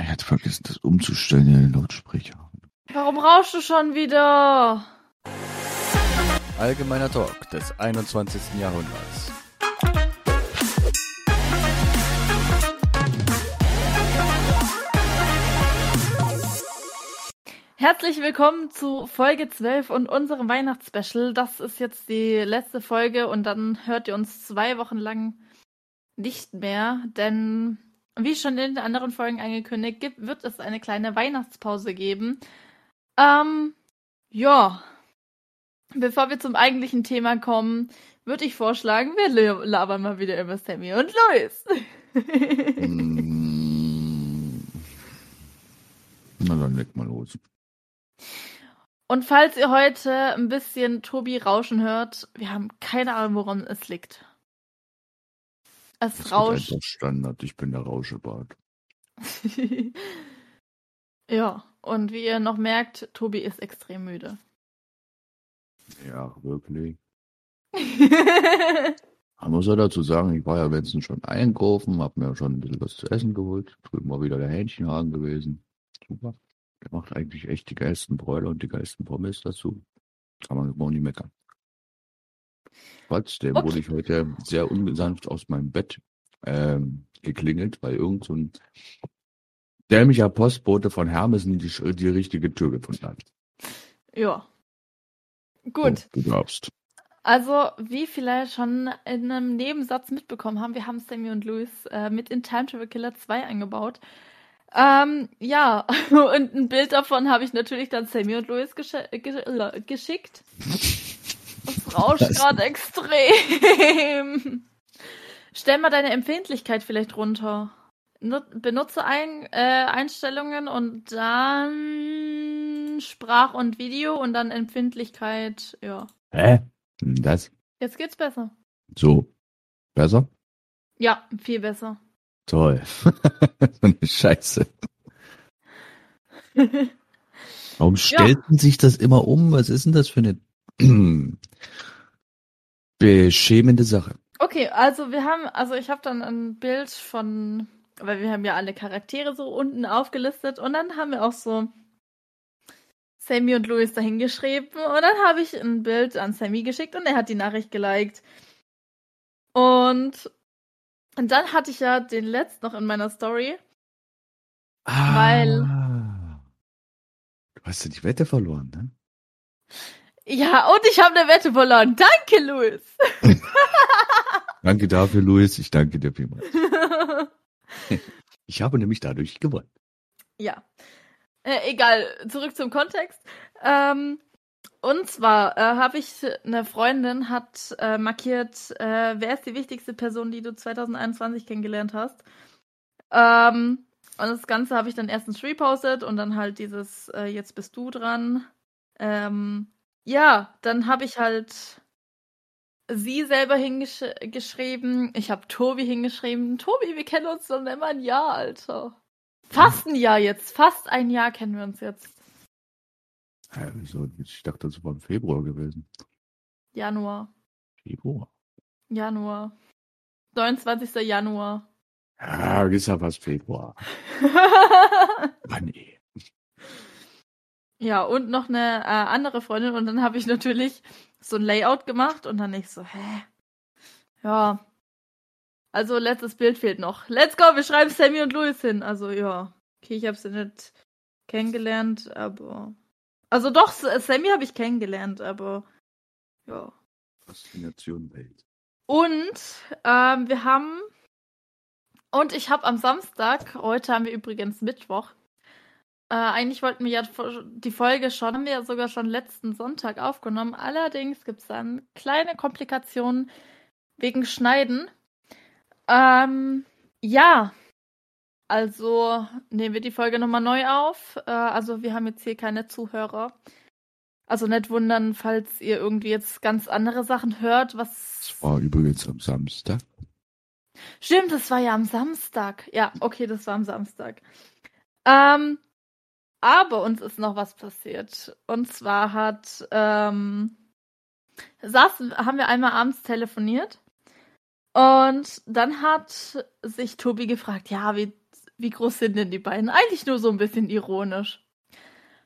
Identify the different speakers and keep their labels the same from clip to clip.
Speaker 1: Er hat vergessen, das umzustellen in den Lautsprecher.
Speaker 2: Warum rauschst du schon wieder?
Speaker 3: Allgemeiner Talk des 21. Jahrhunderts.
Speaker 2: Herzlich willkommen zu Folge 12 und unserem Weihnachtsspecial. Das ist jetzt die letzte Folge und dann hört ihr uns zwei Wochen lang nicht mehr, denn wie schon in den anderen Folgen angekündigt, gibt, wird es eine kleine Weihnachtspause geben. Ähm, ja. Bevor wir zum eigentlichen Thema kommen, würde ich vorschlagen, wir labern mal wieder über Sammy und Louis.
Speaker 1: Mm. Na dann leg mal los.
Speaker 2: Und falls ihr heute ein bisschen Tobi rauschen hört, wir haben keine Ahnung, woran es liegt. Es
Speaker 1: Das
Speaker 2: rauscht.
Speaker 1: ist einfach Standard. Ich bin der Rauschebart.
Speaker 2: ja, und wie ihr noch merkt, Tobi ist extrem müde.
Speaker 1: Ja, wirklich. Man muss ja dazu sagen, ich war ja letztens schon einkaufen, hab mir schon ein bisschen was zu essen geholt. Drüben war wieder der Hähnchenhaken gewesen. Super. Der macht eigentlich echt die geilsten Bräuler und die geilsten Pommes dazu. Kann man überhaupt nicht meckern. Trotzdem
Speaker 2: Okay.
Speaker 1: wurde ich heute sehr ungesanft aus meinem Bett ähm, geklingelt, weil irgend so ein dämlicher Postbote von Hermesen die, die richtige Tür gefunden hat.
Speaker 2: ja. Gut.
Speaker 1: So, du darfst.
Speaker 2: Also, wie vielleicht schon in einem Nebensatz mitbekommen haben, wir haben Sammy und Louis äh, mit in Time Travel Killer 2 eingebaut. Ähm, ja, und ein Bild davon habe ich natürlich dann Sammy und Louis gesch ge äh, geschickt. Das rauscht gerade extrem. Stell mal deine Empfindlichkeit vielleicht runter. Nu benutze ein äh, Einstellungen und dann Sprach- und Video und dann Empfindlichkeit, ja.
Speaker 1: Hä? Das?
Speaker 2: Jetzt geht's besser.
Speaker 1: So. Besser?
Speaker 2: Ja, viel besser.
Speaker 1: Toll. so eine Scheiße. Warum stellt man sich das immer um? Was ist denn das für eine beschämende Sache?
Speaker 2: Okay, also wir haben, also ich habe dann ein Bild von, weil wir haben ja alle Charaktere so unten aufgelistet und dann haben wir auch so Sammy und Louis dahin geschrieben und dann habe ich ein Bild an Sammy geschickt und er hat die Nachricht geliked. Und, und dann hatte ich ja den letzten noch in meiner Story. Weil-
Speaker 1: Ah. Du hast ja die Wette verloren, ne?
Speaker 2: Ja, und ich habe eine Wette verloren. Danke, Louis.
Speaker 1: Danke dafür, Luis. Ich danke dir vielmals. Ich habe nämlich dadurch gewonnen.
Speaker 2: Ja. Äh, egal, zurück zum Kontext. Ähm, und zwar äh, habe ich eine Freundin hat äh, markiert, äh, wer ist die wichtigste Person, die du 2021 kennengelernt hast. Ähm, und das Ganze habe ich dann erstens repostet und dann halt dieses äh, jetzt bist du dran. Ähm, ja, dann habe ich halt sie selber hingeschrieben. Ich habe Tobi hingeschrieben. Tobi, wir kennen uns schon immer ein Jahr, Alter. Fast ein Jahr jetzt. Fast ein Jahr kennen wir uns jetzt.
Speaker 1: Hä, wieso? Ich dachte, das war im Februar gewesen.
Speaker 2: Januar.
Speaker 1: Februar?
Speaker 2: Januar. 29. Januar.
Speaker 1: Ja, ist ja fast Februar. Mann, ey.
Speaker 2: Ja, und noch eine äh, andere Freundin. Und dann habe ich natürlich so ein Layout gemacht und dann ich so, hä? Ja. Also, letztes Bild fehlt noch. Let's go, wir schreiben Sammy und Louis hin. Also, ja. Okay, ich habe sie nicht kennengelernt, aber. Also doch, Sammy habe ich kennengelernt, aber ja.
Speaker 1: Faszination Welt.
Speaker 2: Und ähm, wir haben und ich habe am Samstag, heute haben wir übrigens Mittwoch. Äh, eigentlich wollten wir ja die Folge schon, haben wir ja sogar schon letzten Sonntag aufgenommen. Allerdings gibt es dann kleine Komplikationen wegen Schneiden. Ähm, ja, also nehmen wir die Folge nochmal neu auf. Äh, also wir haben jetzt hier keine Zuhörer. Also nicht wundern, falls ihr irgendwie jetzt ganz andere Sachen hört, was
Speaker 1: Das war übrigens am Samstag.
Speaker 2: Stimmt, das war ja am Samstag. Ja, okay, das war am Samstag. Ähm, aber uns ist noch was passiert. Und zwar hat, ähm, saßen, haben wir einmal abends telefoniert. Und dann hat sich Tobi gefragt, ja, wie, Wie groß sind denn die beiden? Eigentlich nur so ein bisschen ironisch.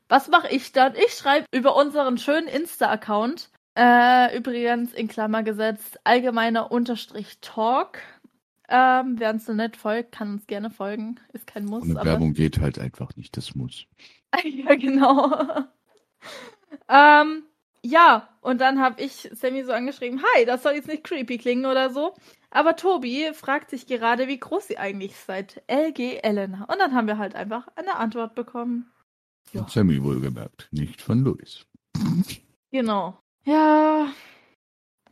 Speaker 2: Was mache ich dann? Ich schreibe über unseren schönen Insta-Account, äh, übrigens in Klammer gesetzt, allgemeiner Unterstrich Talk. Ähm, Wer uns so nett folgt, kann uns gerne folgen. Ist kein Muss.
Speaker 1: Und
Speaker 2: aber
Speaker 1: Werbung geht halt einfach nicht, das muss.
Speaker 2: ja, genau. ähm, ja, und dann habe ich Sammy so angeschrieben, hi, das soll jetzt nicht creepy klingen oder so. Aber Tobi fragt sich gerade, wie groß sie eigentlich seid. LG Elena. Und dann haben wir halt einfach eine Antwort bekommen. Ja.
Speaker 1: Sammy wohlgemerkt, nicht von Luis.
Speaker 2: Genau. Ja.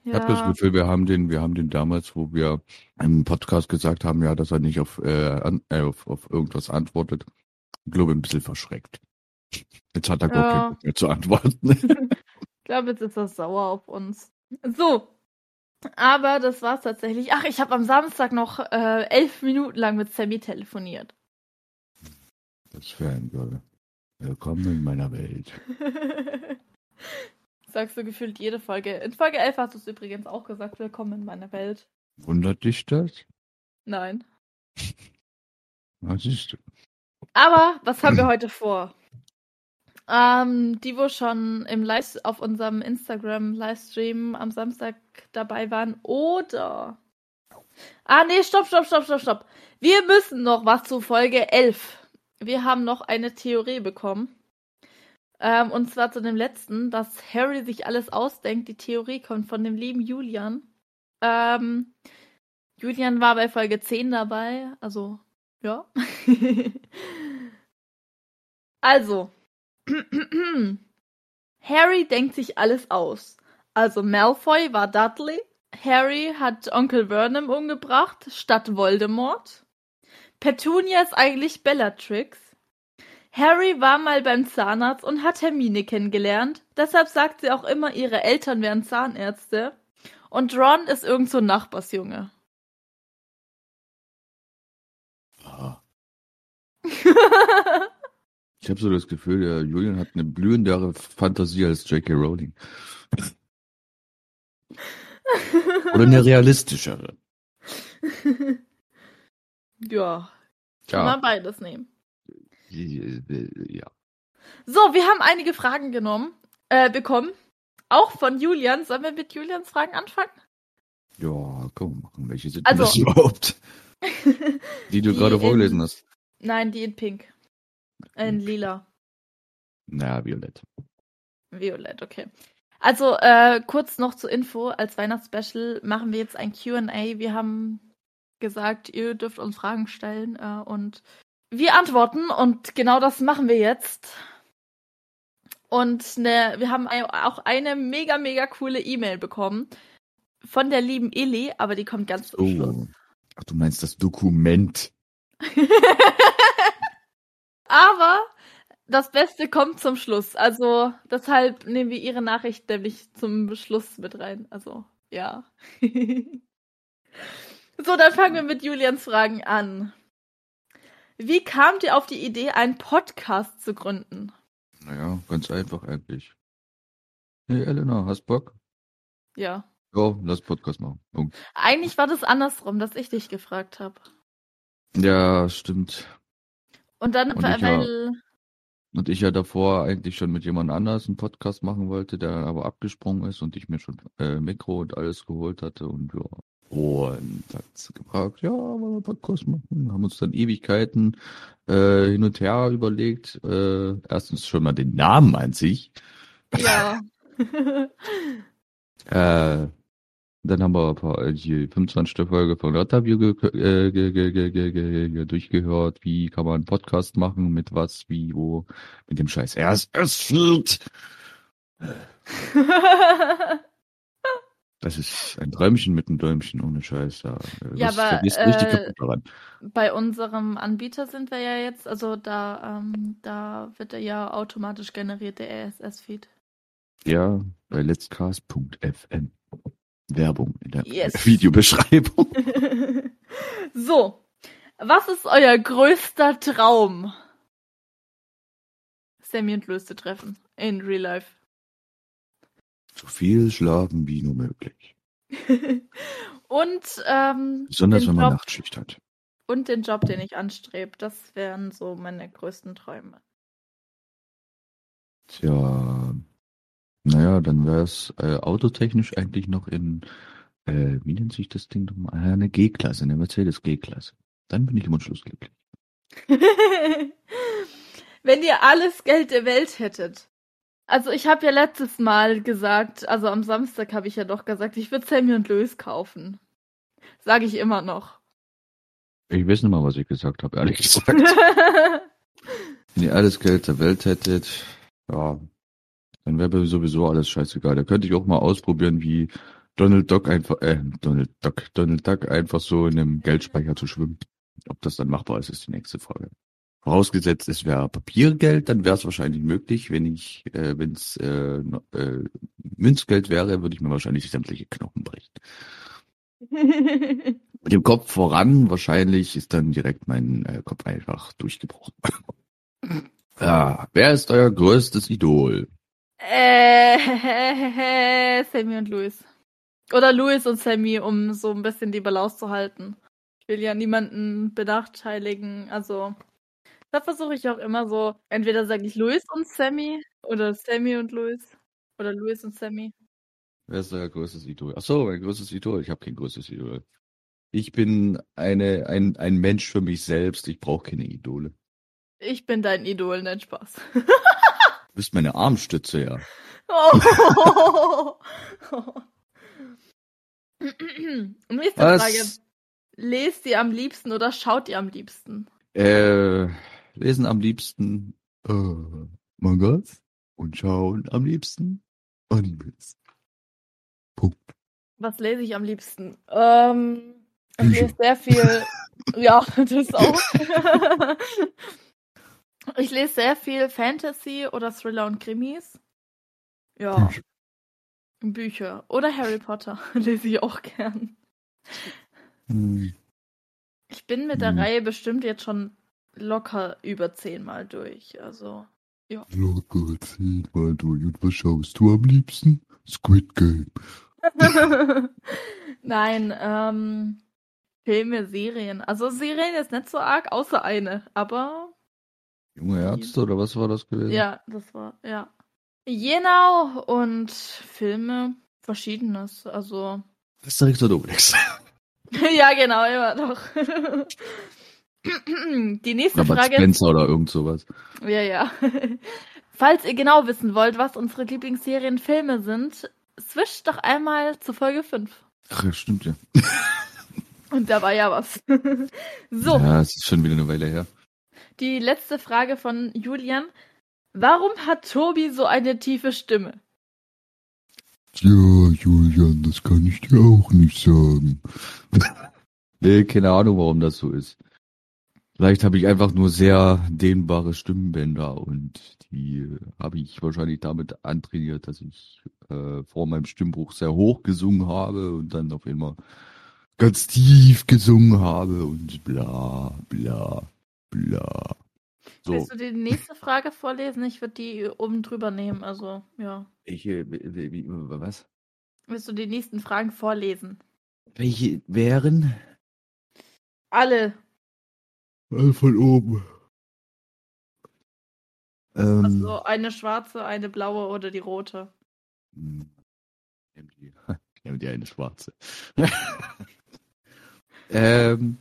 Speaker 1: Ich habe das Gefühl, wir haben den, wir haben den damals, wo wir im Podcast gesagt haben, ja, dass er nicht auf, äh, an, äh, auf, auf irgendwas antwortet, ich glaube ein bisschen verschreckt. Jetzt hat er gar
Speaker 2: Ja.
Speaker 1: keinen Bock mehr zu antworten.
Speaker 2: Ich glaube, jetzt ist er sauer auf uns. So. Aber das war's tatsächlich. Ach, ich habe am Samstag noch äh, elf Minuten lang mit Sammy telefoniert.
Speaker 1: Das Fangirl. Willkommen in meiner Welt.
Speaker 2: Sagst du gefühlt jede Folge. In Folge 11 hast du es übrigens auch gesagt, willkommen in meiner Welt.
Speaker 1: Wundert dich das?
Speaker 2: Nein.
Speaker 1: Was du?
Speaker 2: Aber was haben wir heute vor? Ähm, die, wo schon im Live auf unserem Instagram-Livestream am Samstag dabei waren, oder. Ah, nee, stopp, stopp, stopp, stopp, stopp. Wir müssen noch was zu Folge 11. Wir haben noch eine Theorie bekommen. Ähm, und zwar zu dem letzten, dass Harry sich alles ausdenkt. Die Theorie kommt von dem lieben Julian. Ähm, Julian war bei Folge 10 dabei, also ja. also. Harry denkt sich alles aus. Also Malfoy war Dudley. Harry hat Onkel Vernon umgebracht statt Voldemort. Petunia ist eigentlich Bellatrix. Harry war mal beim Zahnarzt und hat Hermine kennengelernt. Deshalb sagt sie auch immer, ihre Eltern wären Zahnärzte. Und Ron ist irgend so ein Nachbarsjunge.
Speaker 1: Ah. Ich habe so das Gefühl, der Julian hat eine blühendere Fantasie als J.K. Rowling. Oder eine realistischere.
Speaker 2: ja, kann man beides nehmen.
Speaker 1: Ja.
Speaker 2: So, wir haben einige Fragen genommen, äh, bekommen. Auch von Julian. Sollen wir mit Julians Fragen anfangen?
Speaker 1: Ja, komm, machen. Welche sind
Speaker 2: Also-
Speaker 1: das überhaupt? Die du
Speaker 2: Die
Speaker 1: gerade
Speaker 2: in-
Speaker 1: vorgelesen hast.
Speaker 2: Nein, die in Pink. In lila.
Speaker 1: Naja, Violett.
Speaker 2: Violett, okay. Also, äh, kurz noch zur Info. Als Weihnachtsspecial machen wir jetzt ein Q&A. Wir haben gesagt, ihr dürft uns Fragen stellen äh, und wir antworten und genau das machen wir jetzt. Und ne, wir haben auch eine mega, mega coole E-Mail bekommen von der lieben Illy, aber die kommt ganz zum Schluss.
Speaker 1: Oh. Ach, du meinst das Dokument.
Speaker 2: Aber das Beste kommt zum Schluss. Also deshalb nehmen wir Ihre Nachricht nämlich zum Schluss mit rein. Also ja. so, dann fangen wir mit Julians Fragen an. Wie kamt ihr auf die Idee, einen Podcast zu gründen?
Speaker 1: Naja, ganz einfach eigentlich. Hey Elena, hast Bock?
Speaker 2: Ja.
Speaker 1: Ja, lass Podcast machen. Punkt.
Speaker 2: Eigentlich war das andersrum, dass ich dich gefragt habe.
Speaker 1: Ja, stimmt.
Speaker 2: Und dann,
Speaker 1: Und
Speaker 2: weil,
Speaker 1: ich ja- Und ich ja davor eigentlich schon mit jemand anders einen Podcast machen wollte, der aber abgesprungen ist und ich mir schon äh, Mikro und alles geholt hatte und ja. Und hat sie gefragt, ja, wollen wir einen Podcast machen? Haben uns dann Ewigkeiten äh, hin und her überlegt. Äh, erstens schon mal den Namen an sich.
Speaker 2: ja.
Speaker 1: Äh, dann haben wir ein paar, äh, die 25. Folge von Interview ge äh, ge ge ge ge ge ge durchgehört. Wie kann man einen Podcast machen? Mit was? Wie? Wo? Mit dem Scheiß. Fehlt. Das ist ein Träumchen mit einem Däumchen ohne Scheiß. Da,
Speaker 2: Ja,
Speaker 1: das
Speaker 2: aber,
Speaker 1: richtig
Speaker 2: äh. Bei unserem Anbieter sind wir ja jetzt, also da, ähm, da wird er ja automatisch generiert, der RSS-Feed.
Speaker 1: Ja, bei letztcast.fm. Werbung in der
Speaker 2: Yes.
Speaker 1: Videobeschreibung.
Speaker 2: so, was ist euer größter Traum? Sammy und Löste treffen in Real Life.
Speaker 1: So viel schlafen wie nur möglich.
Speaker 2: und ähm,
Speaker 1: Besonders wenn man
Speaker 2: Job,
Speaker 1: Nachtschicht hat.
Speaker 2: und den Job, den ich anstrebe. Das wären so meine größten Träume.
Speaker 1: Tja, naja, dann wäre es äh, autotechnisch eigentlich noch in, äh, wie nennt sich das Ding nochmal? Ah, Eine G-Klasse, eine Mercedes G-Klasse. Dann bin ich im Anschluss glücklich.
Speaker 2: Wenn ihr alles Geld der Welt hättet. Also ich habe ja letztes Mal gesagt, also am Samstag habe ich ja doch gesagt, ich würde Sammy und Louis kaufen. Sage ich immer noch.
Speaker 1: Ich weiß nicht mal, was ich gesagt habe, ehrlich gesagt. Wenn ihr alles Geld der Welt hättet, ja, dann wäre mir sowieso alles scheißegal. Da könnte ich auch mal ausprobieren, wie Donald Duck einfach, äh, Donald Duck, Donald Duck einfach so in einem Geldspeicher zu schwimmen. Ob das dann machbar ist, ist die nächste Frage. Vorausgesetzt, es wäre Papiergeld, dann wäre es wahrscheinlich möglich. Wenn ich, äh, wenn es äh, äh, Münzgeld wäre, würde ich mir wahrscheinlich sämtliche Knochen brechen. Mit dem Kopf voran, wahrscheinlich ist dann direkt mein äh, Kopf einfach durchgebrochen. ja, wer ist euer größtes Idol?
Speaker 2: äh, Sammy und Louis. Oder Louis und Sammy, um so ein bisschen die Balance zu halten. Ich will ja niemanden benachteiligen, also da versuche ich auch immer so, entweder sage ich Louis und Sammy oder Sammy und Louis oder Louis und Sammy.
Speaker 1: Wer ist euer größtes Idol? Ach so, mein größtes Idol. Ich habe kein größtes Idol. Ich bin eine, ein, ein Mensch für mich selbst. Ich brauche keine Idole.
Speaker 2: Ich bin dein Idol, nein Spaß.
Speaker 1: Du bist meine Armstütze, ja.
Speaker 2: Oh. Nächste Frage. Lest ihr am liebsten oder schaut ihr am liebsten?
Speaker 1: Äh, lesen am liebsten äh, Mangas und schauen am liebsten Animes. Punkt.
Speaker 2: Was lese ich am liebsten? Ähm, ich lese sehr viel. ja, das auch. ich lese sehr viel Fantasy oder Thriller und Krimis. Ja,
Speaker 1: Bücher.
Speaker 2: Bücher. Oder Harry Potter lese ich auch gern.
Speaker 1: Hm.
Speaker 2: Ich bin mit der
Speaker 1: Hm.
Speaker 2: Reihe bestimmt jetzt schon locker über zehnmal durch. Also.
Speaker 1: Locker zehnmal durch. Und was schaust du am liebsten? Squid Game.
Speaker 2: Nein, ähm, Filme, Serien. Also Serien ist nicht so arg, außer eine. Aber
Speaker 1: Junge Ärzte oder was war das gewesen?
Speaker 2: ja, das war, ja. Genau, und Filme, verschiedenes. Also.
Speaker 1: Asterix oder Obelix.
Speaker 2: ja, genau, immer doch. Die nächste
Speaker 1: Bud
Speaker 2: Frage ist.
Speaker 1: Spencer oder irgend sowas.
Speaker 2: Ja, ja. Falls ihr genau wissen wollt, was unsere Lieblingsserien Filme sind, switcht doch einmal zu Folge 5.
Speaker 1: Ach, ja, stimmt ja.
Speaker 2: Und da war ja was. so,
Speaker 1: Ja, es ist schon wieder eine Weile her.
Speaker 2: die letzte Frage von Julian. Warum hat Tobi so eine tiefe Stimme?
Speaker 1: Ja, Julian, das kann ich dir auch nicht sagen. nee, keine Ahnung, warum das so ist. Vielleicht habe ich einfach nur sehr dehnbare Stimmbänder und die äh, habe ich wahrscheinlich damit antrainiert, dass ich äh, vor meinem Stimmbruch sehr hoch gesungen habe und dann auf einmal ganz tief gesungen habe und bla bla bla. So,
Speaker 2: Willst du die nächste Frage vorlesen? Ich würde die oben drüber nehmen. Also, ja.
Speaker 1: ich, äh, wie, wie, was?
Speaker 2: Willst du die nächsten Fragen vorlesen?
Speaker 1: Welche wären?
Speaker 2: Alle.
Speaker 1: Mal von oben. Ähm,
Speaker 2: Also eine schwarze, eine blaue oder die rote.
Speaker 1: hm, Nimm die, nimm die eine schwarze. ähm,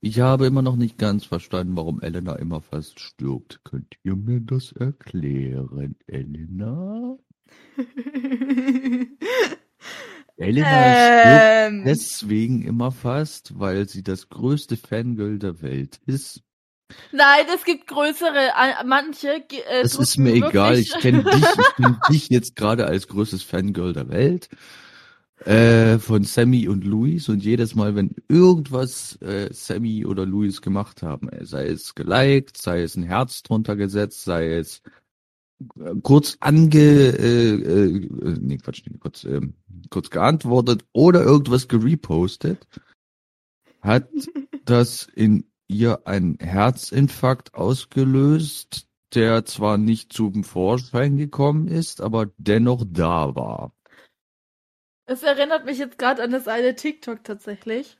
Speaker 1: ich habe immer noch nicht ganz verstanden, warum Elena immer fast stirbt. Könnt ihr mir das erklären, Elena? Elena stirbt
Speaker 2: ähm,
Speaker 1: deswegen immer fast, weil sie das größte Fangirl der Welt ist.
Speaker 2: nein, es gibt größere. Manche. Äh,
Speaker 1: Es ist mir egal,
Speaker 2: wirklich-
Speaker 1: ich kenne dich, ich kenn dich jetzt gerade als größtes Fangirl der Welt. Äh, von Sammy und Luis und jedes Mal, wenn irgendwas äh, Sammy oder Luis gemacht haben, äh, sei es geliked, sei es ein Herz drunter gesetzt, sei es kurz ange, äh, äh, äh, nee, Quatsch, nee, kurz, ähm, kurz geantwortet oder irgendwas gerepostet, hat das in ihr einen Herzinfarkt ausgelöst, der zwar nicht zum Vorschein gekommen ist, aber dennoch da war.
Speaker 2: Es erinnert mich jetzt gerade an das eine TikTok tatsächlich.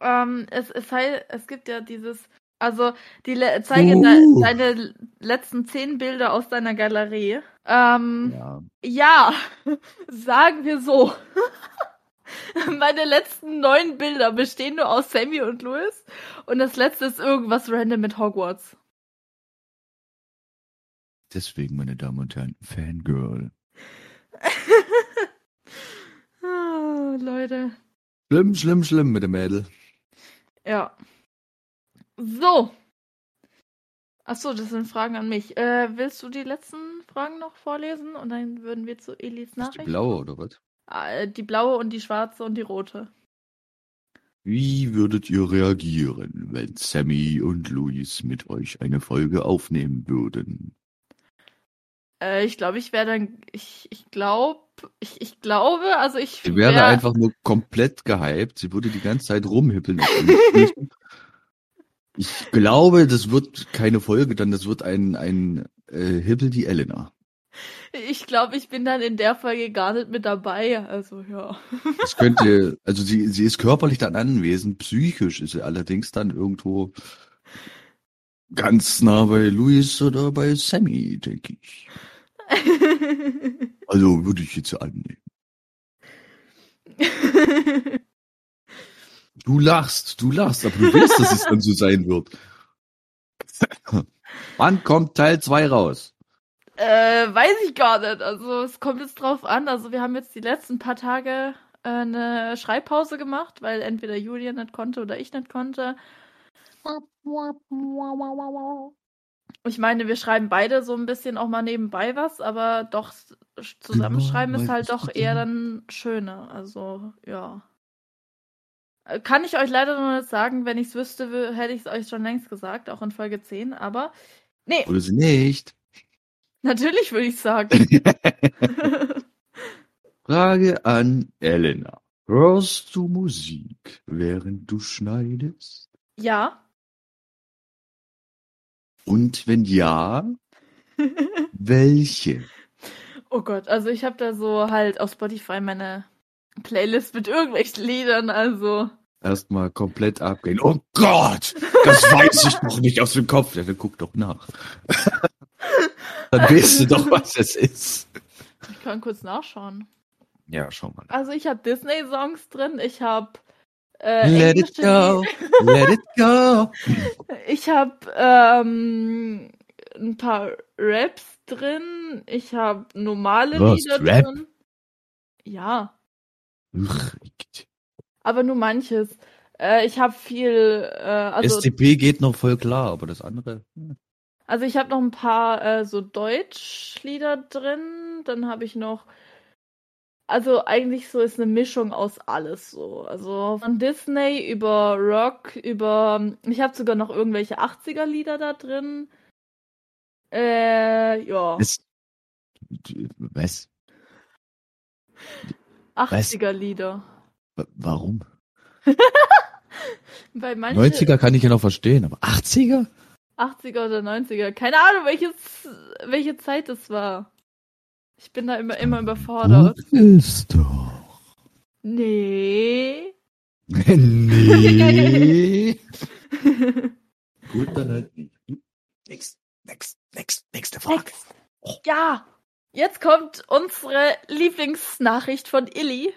Speaker 2: Ähm, es, es, es gibt ja dieses, also die le zeige
Speaker 1: Uh.
Speaker 2: de deine letzten zehn Bilder aus deiner Galerie. Ähm,
Speaker 1: Ja.
Speaker 2: ja, sagen wir so. Meine letzten neun Bilder bestehen nur aus Sammy und Louis und das letzte ist irgendwas random mit Hogwarts.
Speaker 1: Deswegen, meine Damen und Herren, Fangirl.
Speaker 2: Ah, Leute.
Speaker 1: Schlimm, schlimm, schlimm mit dem Mädel.
Speaker 2: Ja. So. Achso, das sind Fragen an mich. Äh, willst du die letzten Fragen noch vorlesen? Und dann würden wir zu Elis
Speaker 1: Ist die
Speaker 2: Nachricht.
Speaker 1: blaue oder was?
Speaker 2: Äh, die blaue und die schwarze und die rote.
Speaker 1: Wie würdet ihr reagieren, wenn Sammy und Luis mit euch eine Folge aufnehmen würden?
Speaker 2: Äh, ich glaube, ich wäre dann. Ich, ich glaube. Ich, ich glaube, also ich.
Speaker 1: Sie wäre
Speaker 2: wär-
Speaker 1: einfach nur komplett gehypt. Sie würde die ganze Zeit rumhippeln. ich glaube, das wird keine Folge, dann das wird ein, ein äh, Hippel die Elena.
Speaker 2: Ich glaube, ich bin dann in der Folge gar nicht mit dabei. Also, ja.
Speaker 1: Das könnte, also sie, sie ist körperlich dann anwesend, psychisch ist sie allerdings dann irgendwo ganz nah bei Luis oder bei Sammy, denke ich. Also würde ich jetzt annehmen. Du lachst, du lachst, aber du weißt, dass es dann so sein wird. Wann kommt Teil 2 raus?
Speaker 2: Äh, weiß ich gar nicht. Also es kommt jetzt drauf an. Also wir haben jetzt die letzten paar Tage äh, eine Schreibpause gemacht, weil entweder Julia nicht konnte oder ich nicht konnte. Ich meine, wir schreiben beide so ein bisschen auch mal nebenbei was, aber doch s- zusammenschreiben ist halt doch eher dann schöner. Also ja. Äh, Kann ich euch leider noch nicht sagen. Wenn ich es wüsste, wü- hätte ich es euch schon längst gesagt, auch in Folge 10. Aber nee,
Speaker 1: Oder sie nicht?
Speaker 2: natürlich würde ich sagen.
Speaker 1: Frage an Elena. Hörst du Musik, während du schneidest?
Speaker 2: ja.
Speaker 1: Und wenn ja, welche?
Speaker 2: Oh Gott, also ich habe da so halt auf Spotify meine Playlist mit irgendwelchen Liedern, also.
Speaker 1: Erstmal komplett abgehen. Oh Gott, das weiß ich noch nicht aus dem Kopf. Ja, dann guck doch nach. Dann weißt du doch, was es ist.
Speaker 2: Ich kann kurz nachschauen.
Speaker 1: Ja, schau mal.
Speaker 2: Also ich habe Disney-Songs drin, ich habe äh,
Speaker 1: Let it go, let it go.
Speaker 2: Ich habe ähm, ein paar Raps drin, ich habe normale
Speaker 1: Was,
Speaker 2: Lieder
Speaker 1: Rap?
Speaker 2: drin. Ja, aber nur manches. Äh, ich habe viel, äh, also
Speaker 1: SCP geht noch voll klar, aber das andere.
Speaker 2: Also ich habe noch ein paar äh, so Deutschlieder drin, dann habe ich noch also eigentlich so ist eine Mischung aus alles so. Also von Disney über Rock, über ich habe sogar noch irgendwelche 80er Lieder da drin. Äh, ja,
Speaker 1: Es, was?
Speaker 2: 80er Lieder.
Speaker 1: Wa- Warum?
Speaker 2: Bei manchen
Speaker 1: 90er kann ich ja noch verstehen, aber 80er?
Speaker 2: 80er oder 90er, keine Ahnung, welches welche Zeit das war. Ich bin da immer immer überfordert.
Speaker 1: Ist doch.
Speaker 2: Nee.
Speaker 1: nee. Gut, dann halt nicht. Next, next, next, nächste Frage.
Speaker 2: Next. Ja, jetzt kommt unsere Lieblingsnachricht von Illy.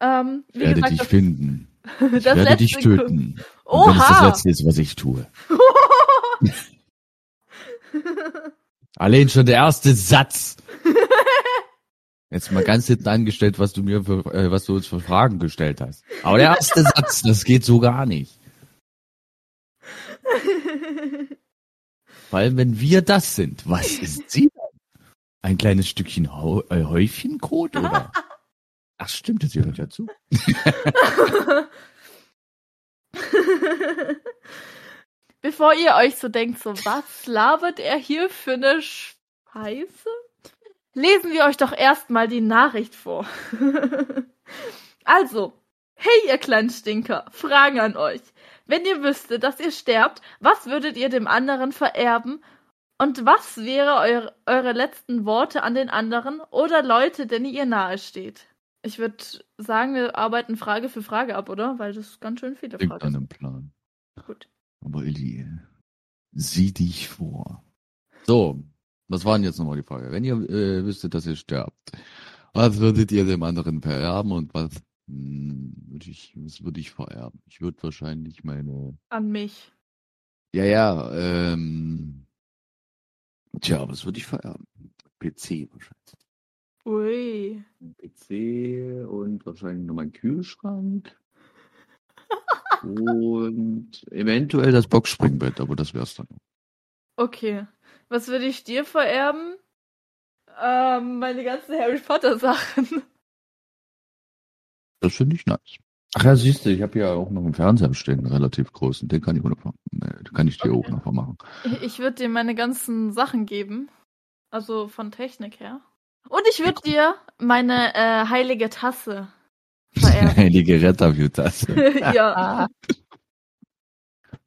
Speaker 2: Ähm,
Speaker 1: Ich werde
Speaker 2: gesagt,
Speaker 1: dich
Speaker 2: das,
Speaker 1: finden. Ich werde
Speaker 2: letzte
Speaker 1: dich töten. Und wenn es das
Speaker 2: Oha!
Speaker 1: letzte ist, was ich tue. Allein schon der erste Satz. Jetzt mal ganz hinten angestellt, was du mir für, äh, was du uns für Fragen gestellt hast. Aber der erste Satz, das geht so gar nicht. Vor allem, wenn wir das sind. Was ist sie? Ein kleines Stückchen äh, Häufchenkot, oder? Ach stimmt, das gehört ja zu.
Speaker 2: Bevor ihr euch so denkt, so was labert er hier für eine Scheiße? Lesen wir euch doch erstmal die Nachricht vor. also, hey ihr kleinen Stinker, Fragen an euch. Wenn ihr wüsstet, dass ihr sterbt, was würdet ihr dem anderen vererben? Und was wäre eure, eure letzten Worte an den anderen oder Leute, denen ihr nahe steht? Ich würde sagen, wir arbeiten Frage für Frage ab, oder? Weil das ganz schön viele
Speaker 1: Klingt
Speaker 2: Fragen sind.
Speaker 1: einem Plan.
Speaker 2: Gut.
Speaker 1: Aber Illy, sieh dich vor. So, was war denn jetzt nochmal die Frage? Wenn ihr äh, wüsstet, dass ihr sterbt, was würdet ihr dem anderen vererben und was hm, würde ich, was würde ich vererben? Ich würde wahrscheinlich meine,
Speaker 2: An mich.
Speaker 1: ja, ja, ähm, tja, was würde ich vererben? PC wahrscheinlich.
Speaker 2: Ui.
Speaker 1: PC und wahrscheinlich noch mein Kühlschrank. und eventuell das Boxspringbett, aber das wär's dann.
Speaker 2: Okay. Was würde ich dir vererben? Ähm, meine ganzen Harry Potter Sachen.
Speaker 1: Das finde ich nice. Ach ja, siehst du, ich habe ja auch noch einen Fernseher stehen, einen relativ großen. Den kann ich, den kann ich dir
Speaker 2: Okay.
Speaker 1: auch noch machen.
Speaker 2: Ich würde dir meine ganzen Sachen geben. Also von Technik her. Und ich würde dir meine äh, heilige Tasse vererben.
Speaker 1: Heilige Retterview-Tasse.
Speaker 2: ja.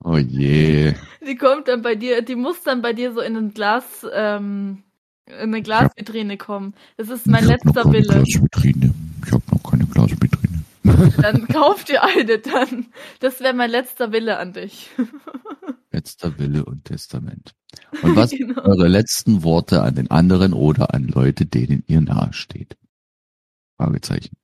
Speaker 1: Oh je.
Speaker 2: Die kommt dann bei dir, die muss dann bei dir so in ein Glas, ähm, in eine Glasvitrine kommen. Das ist mein
Speaker 1: ich
Speaker 2: letzter Wille.
Speaker 1: Glasvitrine. Ich habe noch keine Glasvitrine.
Speaker 2: Dann kauf dir eine dann. Das wäre mein letzter Wille an dich.
Speaker 1: Letzter Wille und Testament. Und was sind
Speaker 2: Genau.
Speaker 1: eure letzten Worte an den anderen oder an Leute, denen ihr nahesteht? Fragezeichen.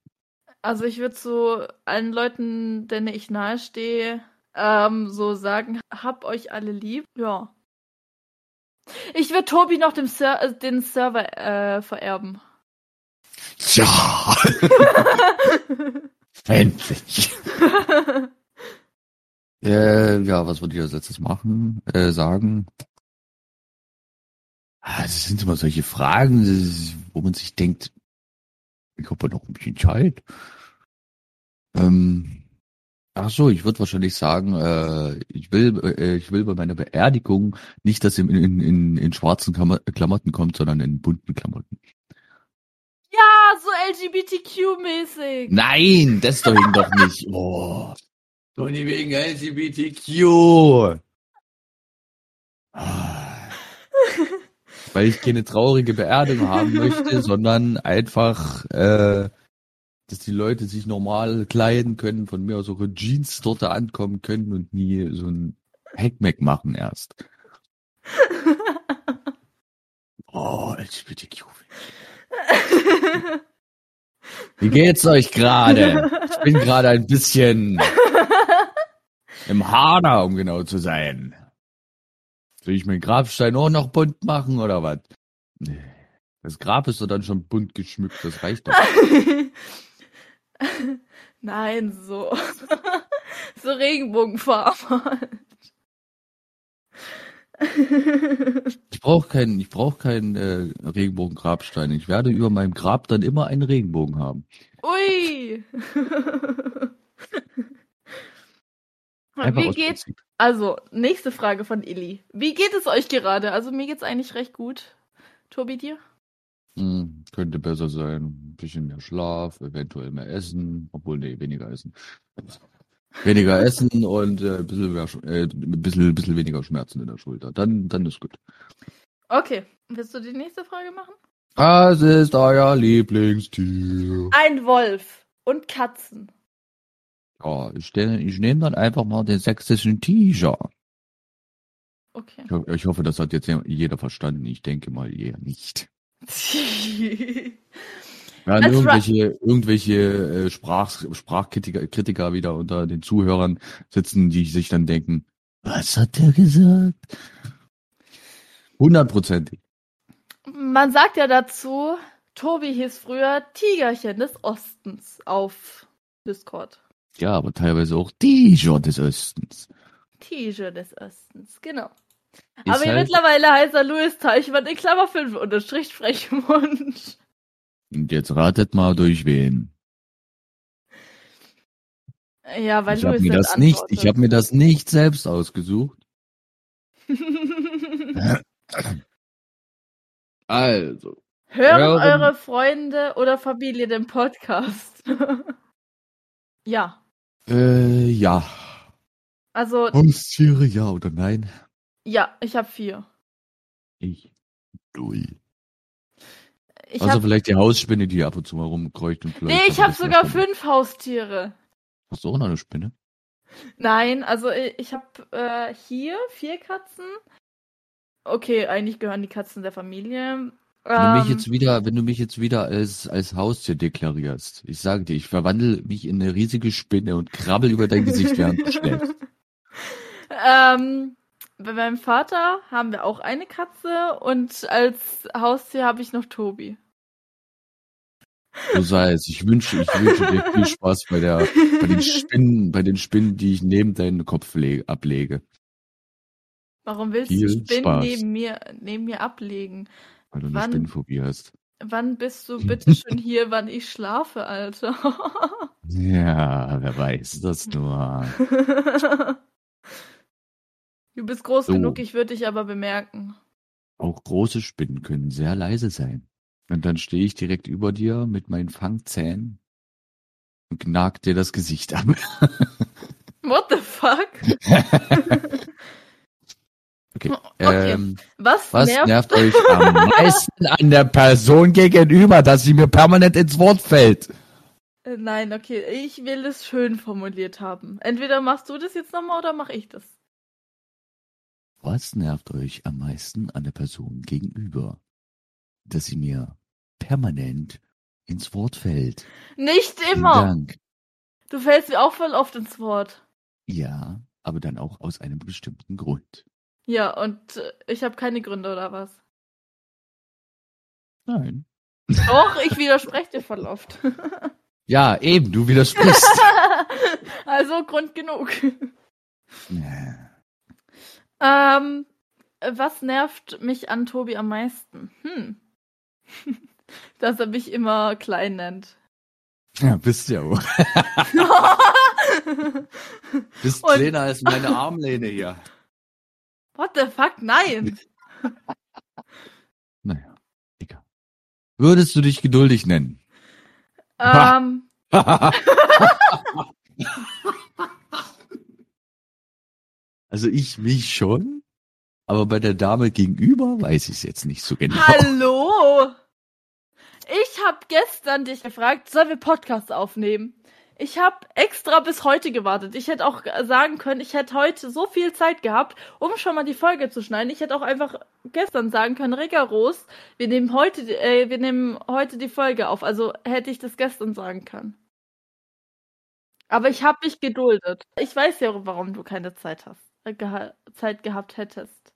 Speaker 2: Also ich würde so allen Leuten, denen ich nahestehe, ähm, so sagen, hab euch alle lieb. Ja. Ich würde Tobi noch dem Ser äh, den Server äh, vererben.
Speaker 1: Ja, endlich. Äh, ja, was würde ich als letztes machen? Äh, sagen? Ah, Das sind immer solche Fragen, wo man sich denkt, ich habe noch ein bisschen Zeit. Ähm, ach so, ich würde wahrscheinlich sagen, äh, ich will, äh, ich will bei meiner Beerdigung nicht, dass ihr in, in, in, schwarzen Klamotten kommt, sondern in bunten Klamotten.
Speaker 2: Ja, so LGBTQ-mäßig.
Speaker 1: Nein, deswegen doch nicht. Oh. Doch nicht wegen LGBTQ. Ah. Weil ich keine traurige Beerdigung haben möchte, sondern einfach, äh, dass die Leute sich normal kleiden können, von mir aus auch in Jeans dort ankommen können und nie so ein Heckmeck machen erst. Oh, LGBTQ. Wie geht's euch gerade? Ich bin gerade ein bisschen im Hader, um genau zu sein. Soll ich meinen Grabstein auch noch bunt machen oder was? Das Grab ist doch dann schon bunt geschmückt, das reicht doch.
Speaker 2: Nein, so. so Regenbogenfarben.
Speaker 1: Ich brauche keinen, ich brauche keinen äh, Regenbogen-Grabstein. Ich werde über meinem Grab dann immer einen Regenbogen haben.
Speaker 2: Ui.
Speaker 1: Einfach
Speaker 2: Wie?
Speaker 1: Prinzip.
Speaker 2: Also, nächste Frage von Illy. Wie geht es euch gerade? Also, mir geht's eigentlich recht gut. Tobi, dir?
Speaker 1: Hm, könnte besser sein. Ein bisschen mehr Schlaf, eventuell mehr Essen, obwohl, nee, weniger Essen. Weniger Essen und äh, ein bisschen, mehr, äh, bisschen, bisschen weniger Schmerzen in der Schulter. Dann, dann ist gut.
Speaker 2: Okay. Willst du die nächste Frage machen?
Speaker 1: Was ist euer Lieblingstier?
Speaker 2: Ein Wolf und Katzen.
Speaker 1: Ja, ich, ich nehme dann einfach mal den sächsischen Tiger.
Speaker 2: Okay.
Speaker 1: Ich, ich hoffe, das hat jetzt jeder verstanden. Ich denke mal eher nicht.
Speaker 2: Ra-
Speaker 1: irgendwelche, irgendwelche äh, Sprach, Sprachkritiker Kritiker wieder unter den Zuhörern sitzen, die sich dann denken, was hat der gesagt? Hundertprozentig.
Speaker 2: Man sagt ja dazu, Tobi hieß früher Tigerchen des Ostens auf Discord.
Speaker 1: Ja, aber teilweise auch Tiger des Östens.
Speaker 2: Tiger des Ostens, genau.
Speaker 1: Ist
Speaker 2: Aber
Speaker 1: halt-
Speaker 2: mittlerweile heißt er Louis Teichmann in Klammer 5 unterstrich Frechmund.
Speaker 1: Und jetzt ratet mal durch wen.
Speaker 2: Ja, weil
Speaker 1: ich habe
Speaker 2: Louis
Speaker 1: mir das nicht, ich habe mir das nicht selbst ausgesucht. Also,
Speaker 2: Hören
Speaker 1: Hören-
Speaker 2: eure Freunde oder Familie den Podcast? ja.
Speaker 1: äh, ja.
Speaker 2: Also,
Speaker 1: Haustiere, ja oder nein?
Speaker 2: ja, ich habe vier.
Speaker 1: Ich. Louis.
Speaker 2: Ich
Speaker 1: Außer
Speaker 2: hab,
Speaker 1: vielleicht die Hausspinne, die ab und zu mal rumkreucht und
Speaker 2: nee, ich habe sogar fünf Haustiere.
Speaker 1: Hast du auch noch eine Spinne?
Speaker 2: Nein, also ich habe äh, hier vier Katzen. Okay, eigentlich gehören die Katzen der Familie.
Speaker 1: Wenn du mich
Speaker 2: Ähm,
Speaker 1: jetzt wieder, wenn du mich jetzt wieder als, als Haustier deklarierst, ich sage dir, ich verwandle mich in eine riesige Spinne und krabbel über dein Gesicht, während du schläfst.
Speaker 2: ähm, bei meinem Vater haben wir auch eine Katze und als Haustier habe ich noch Tobi.
Speaker 1: So sei es. Ich wünsche, ich wünsche dir viel Spaß bei der, bei den Spinnen, bei den Spinnen, die ich neben deinen Kopf le- ablege.
Speaker 2: Warum willst
Speaker 1: Viel
Speaker 2: du Spinnen
Speaker 1: Spaß.
Speaker 2: neben mir, neben mir ablegen?
Speaker 1: Weil du eine
Speaker 2: Wann-
Speaker 1: Spinnenphobie hast.
Speaker 2: Wann bist du bitte schon hier, wann ich schlafe, Alter?
Speaker 1: Ja, wer weiß das nur.
Speaker 2: du bist groß
Speaker 1: So.
Speaker 2: genug, ich würde dich aber bemerken.
Speaker 1: Auch große Spinnen können sehr leise sein. Und dann stehe ich direkt über dir mit meinen Fangzähnen und knack dir das Gesicht ab.
Speaker 2: What the fuck?
Speaker 1: Okay.
Speaker 2: Okay.
Speaker 1: Ähm,
Speaker 2: Was,
Speaker 1: was
Speaker 2: nervt?
Speaker 1: nervt euch am meisten an der Person gegenüber, dass sie mir permanent ins Wort fällt?
Speaker 2: Äh, Nein, okay, ich will es schön formuliert haben. Entweder machst du das jetzt nochmal oder mache ich das.
Speaker 1: Was nervt euch am meisten an der Person gegenüber? Dass sie mir permanent ins Wort fällt.
Speaker 2: Nicht immer.
Speaker 1: Dank.
Speaker 2: Du fällst mir auch voll oft ins Wort.
Speaker 1: Ja, aber dann auch aus einem bestimmten Grund.
Speaker 2: Ja, und äh, ich habe keine Gründe oder was?
Speaker 1: Nein.
Speaker 2: Doch, ich widerspreche dir voll oft.
Speaker 1: Ja, eben, du widersprichst.
Speaker 2: also Grund genug. Ähm, was nervt mich an Tobi am meisten? Hm. Dass er mich immer klein nennt.
Speaker 1: ja, bist ja auch. Bist
Speaker 2: Und-
Speaker 1: kleiner als meine Armlehne hier.
Speaker 2: What the fuck? Nein.
Speaker 1: Naja, egal. Würdest du dich geduldig nennen?
Speaker 2: ähm,
Speaker 1: also ich mich schon, aber bei der Dame gegenüber weiß ich es jetzt nicht so genau.
Speaker 2: hallo. Ich habe gestern dich gefragt, sollen wir Podcasts aufnehmen? Ich habe extra bis heute gewartet. Ich hätte auch sagen können, ich hätte heute so viel Zeit gehabt, um schon mal die Folge zu schneiden. Ich hätte auch einfach gestern sagen können, Regaros, wir nehmen heute, äh, wir nehmen heute die Folge auf. Also hätte ich das gestern sagen können. Aber ich habe mich geduldet. Ich weiß ja, warum du keine Zeit hast, äh, geha Zeit gehabt hättest.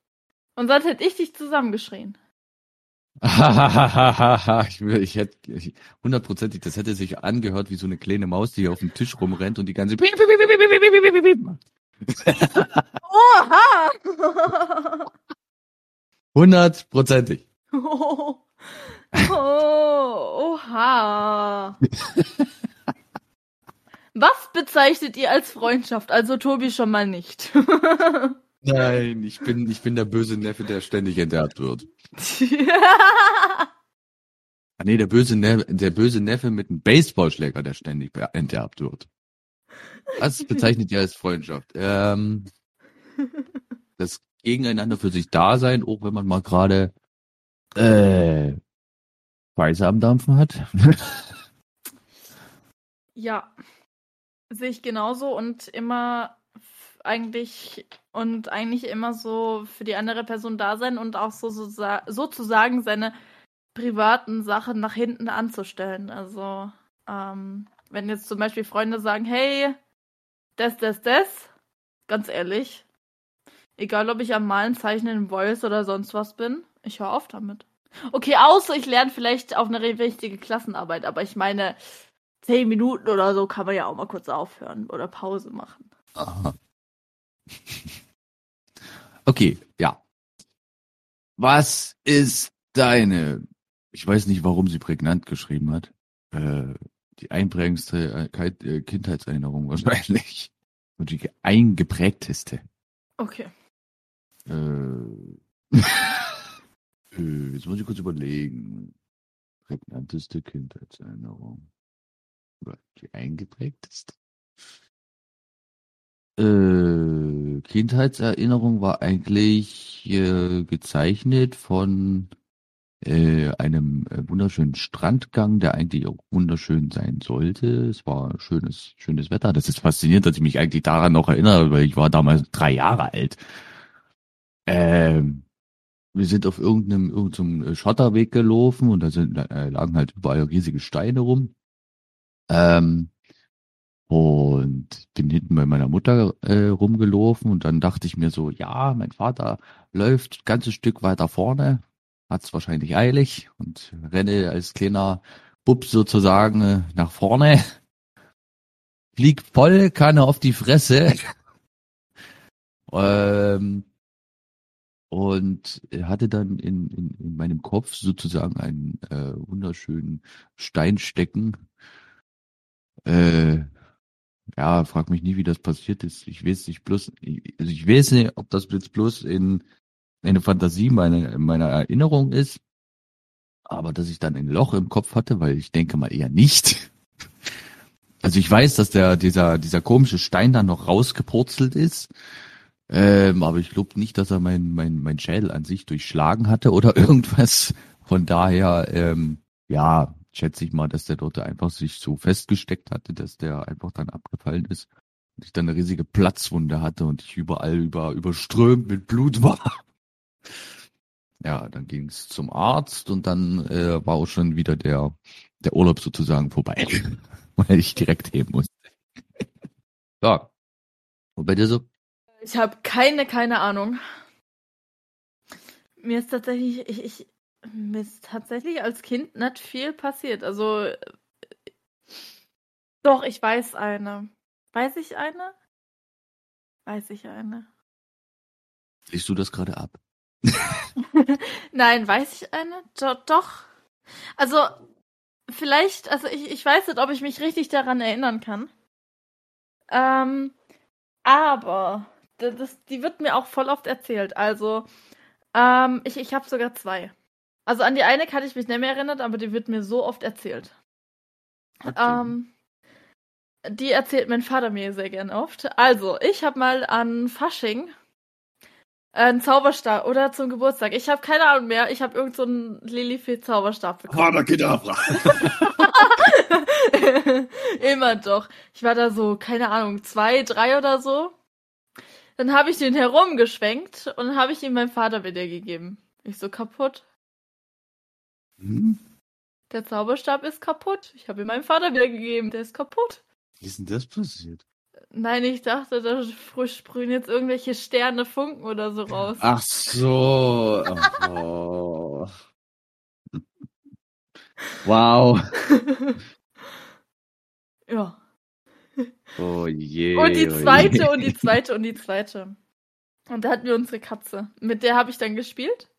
Speaker 2: Und sonst hätte ich dich zusammengeschrien.
Speaker 1: ich, ich hätte ich- hundertprozentig, das hätte sich angehört wie so eine kleine Maus, die auf dem Tisch rumrennt und die ganze.
Speaker 2: Oha!
Speaker 1: Hundertprozentig.
Speaker 2: oh, oha. Was bezeichnet ihr als Freundschaft? Also Tobi schon mal nicht.
Speaker 1: Nein, ich bin, ich bin der böse Neffe, der ständig enterbt wird. Ah, nee, der böse, Neffe, der böse Neffe mit einem Baseballschläger, der ständig enterbt wird. Was bezeichnet ihr als Freundschaft? Ähm, das Gegeneinander für sich da sein, auch wenn man mal gerade äh, Scheiße am Dampfen hat.
Speaker 2: ja, sehe ich genauso und immer eigentlich und eigentlich immer so für die andere Person da sein und auch so, so sa- sozusagen seine privaten Sachen nach hinten anzustellen. Also ähm, wenn jetzt zum Beispiel Freunde sagen, hey, das, das, das, ganz ehrlich, egal ob ich am Malen, Zeichnen, Voice oder sonst was bin, ich höre auf damit. Okay, außer ich lerne vielleicht auf eine richtige Klassenarbeit, aber ich meine, zehn Minuten oder so kann man ja auch mal kurz aufhören oder Pause machen.
Speaker 1: Aha. Okay, ja. Was ist deine, ich weiß nicht, warum sie prägnant geschrieben hat, äh, die einprägendste äh, äh, Kindheitserinnerung wahrscheinlich. Und die eingeprägteste.
Speaker 2: Okay.
Speaker 1: Äh, äh, jetzt muss ich kurz überlegen. Prägnanteste Kindheitserinnerung. Oder die eingeprägteste? Äh, Kindheitserinnerung war eigentlich äh, gezeichnet von äh, einem äh, wunderschönen Strandgang, der eigentlich auch wunderschön sein sollte. Es war schönes, schönes Wetter. Das ist faszinierend, dass ich mich eigentlich daran noch erinnere, weil ich war damals drei Jahre alt. Ähm, wir sind auf irgendeinem, irgendeinem Schotterweg gelaufen und da sind, äh, lagen halt überall riesige Steine rum. Ähm, und bin hinten bei meiner Mutter äh, rumgelaufen und dann dachte ich mir so, ja, mein Vater läuft ein ganzes Stück weiter vorne, hat's wahrscheinlich eilig und renne als kleiner Bub sozusagen äh, nach vorne, flieg voll Kanne auf die Fresse ähm, und hatte dann in, in, in meinem Kopf sozusagen einen äh, wunderschönen Steinstecken. Äh, ja, frag mich nie, wie das passiert ist. Ich weiß nicht bloß, also ich weiß nicht, ob das jetzt bloß in eine Fantasie meiner, meiner Erinnerung ist, aber dass ich dann ein Loch im Kopf hatte, weil ich denke mal eher nicht. Also ich weiß, dass der dieser dieser komische Stein dann noch rausgepurzelt ist, ähm, aber ich glaube nicht, dass er mein mein mein Schädel an sich durchschlagen hatte oder irgendwas. Von daher, ähm, ja, schätze ich mal, dass der dort einfach sich so festgesteckt hatte, dass der einfach dann abgefallen ist und ich dann eine riesige Platzwunde hatte und ich überall über überströmt mit Blut war. Ja, dann ging es zum Arzt und dann äh, war auch schon wieder der der Urlaub sozusagen vorbei, weil ich direkt heben musste. ja. Und bei dir so?
Speaker 2: Ich habe keine, keine Ahnung. Mir ist tatsächlich, ich, ich, mir ist tatsächlich als Kind nicht viel passiert. Also, doch, ich weiß eine. Weiß ich eine? Weiß ich eine.
Speaker 1: Liest du das gerade ab?
Speaker 2: Nein, weiß ich eine? Do doch. Also, vielleicht, also ich, ich weiß nicht, ob ich mich richtig daran erinnern kann. Ähm, aber das, die wird mir auch voll oft erzählt. Also, ähm, ich, ich habe sogar zwei. Also an die eine kann ich mich nicht mehr erinnern, aber die wird mir so oft erzählt. Okay. Ähm, die erzählt mein Vater mir sehr gern oft. Also, ich habe mal an Fasching einen Zauberstab oder zum Geburtstag. Ich habe keine Ahnung mehr. Ich habe irgend so einen Lilifee-Zauberstab bekommen.
Speaker 1: Vater Kedavra.
Speaker 2: Immer doch. Ich war da so, keine Ahnung, zwei, drei oder so. Dann habe ich den herumgeschwenkt und habe ich ihm meinem Vater wiedergegeben. Ich so kaputt. Hm? Der Zauberstab ist kaputt. Ich habe ihn meinem Vater wiedergegeben. Der ist kaputt.
Speaker 1: Wie ist denn das passiert?
Speaker 2: Nein, ich dachte, da sprühen jetzt irgendwelche Sterne, Funken oder so raus.
Speaker 1: Ach so. Oh. wow.
Speaker 2: ja.
Speaker 1: Oh je.
Speaker 2: Und die zweite oh und die zweite und die zweite. Und da hatten wir unsere Katze. Mit der habe ich dann gespielt.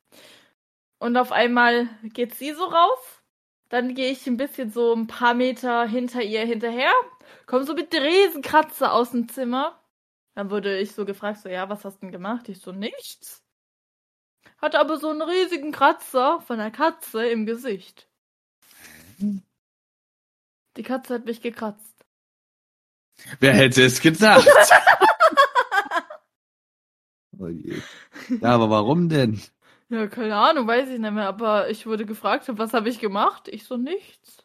Speaker 2: Und auf einmal geht sie so raus. Dann gehe ich ein bisschen so ein paar Meter hinter ihr hinterher. Komm so mit der Riesenkratze aus dem Zimmer. Dann wurde ich so gefragt, so, ja, was hast du denn gemacht? Ich so, nichts. Hatte aber so einen riesigen Kratzer von der Katze im Gesicht. Die Katze hat mich gekratzt.
Speaker 1: Wer hätte es gedacht? oh je. Ja, aber warum denn?
Speaker 2: Ja, keine Ahnung, weiß ich nicht mehr. Aber ich wurde gefragt, was habe ich gemacht? Ich so, nichts.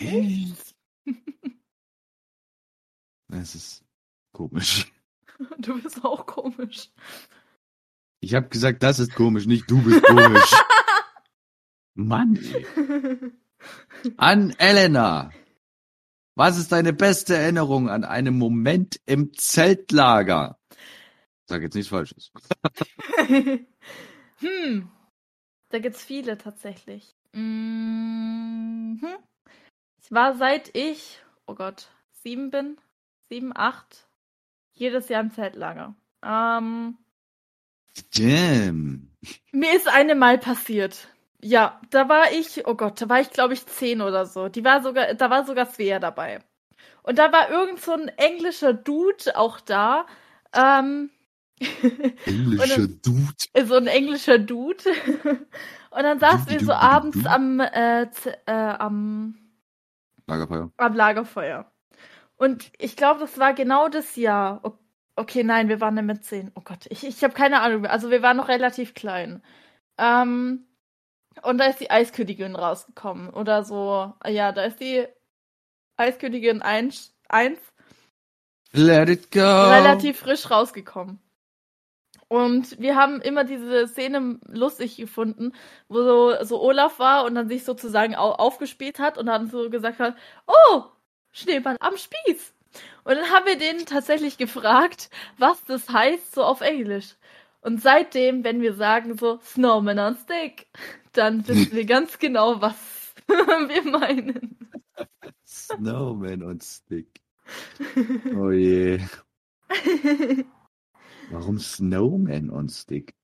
Speaker 1: Nichts. Das ist komisch.
Speaker 2: Du bist auch komisch.
Speaker 1: Ich habe gesagt, das ist komisch, nicht du bist komisch. Mann. Ey. An Elena. Was ist deine beste Erinnerung an einen Moment im Zeltlager? Sag jetzt nichts Falsches.
Speaker 2: hm. Da gibt's viele tatsächlich. Mhm. Ich war seit ich, oh Gott, sieben bin, sieben, acht, jedes Jahr im Zeltlager. Ähm,
Speaker 1: Damn.
Speaker 2: Mir ist eine Mal passiert. Ja, da war ich, oh Gott, da war ich glaube ich zehn oder so. Die war sogar, da war sogar Svea dabei. Und da war irgend so ein englischer Dude auch da. Ähm,
Speaker 1: englischer dann, Dude.
Speaker 2: So ein englischer Dude. Und dann saßen wir so abends am, äh, äh, am
Speaker 1: Lagerfeuer.
Speaker 2: Am Lagerfeuer. Und ich glaube, das war genau das Jahr. Okay, nein, wir waren ja mit zehn. Oh Gott, ich, ich habe keine Ahnung. Also wir waren noch relativ klein. Ähm, Und da ist die Eiskönigin rausgekommen. Oder so. Ja, da ist die Eiskönigin 1, 1
Speaker 1: Let it go.
Speaker 2: relativ frisch rausgekommen. Und wir haben immer diese Szene lustig gefunden, wo so, so Olaf war und dann sich sozusagen au aufgespielt hat und dann so gesagt hat, oh, Schneemann am Spieß. Und dann haben wir den tatsächlich gefragt, was das heißt so auf Englisch. Und seitdem, wenn wir sagen so Snowman on Stick, dann wissen wir ganz genau, was wir meinen.
Speaker 1: Snowman on Stick. Oh je. Warum Snowman on Stick?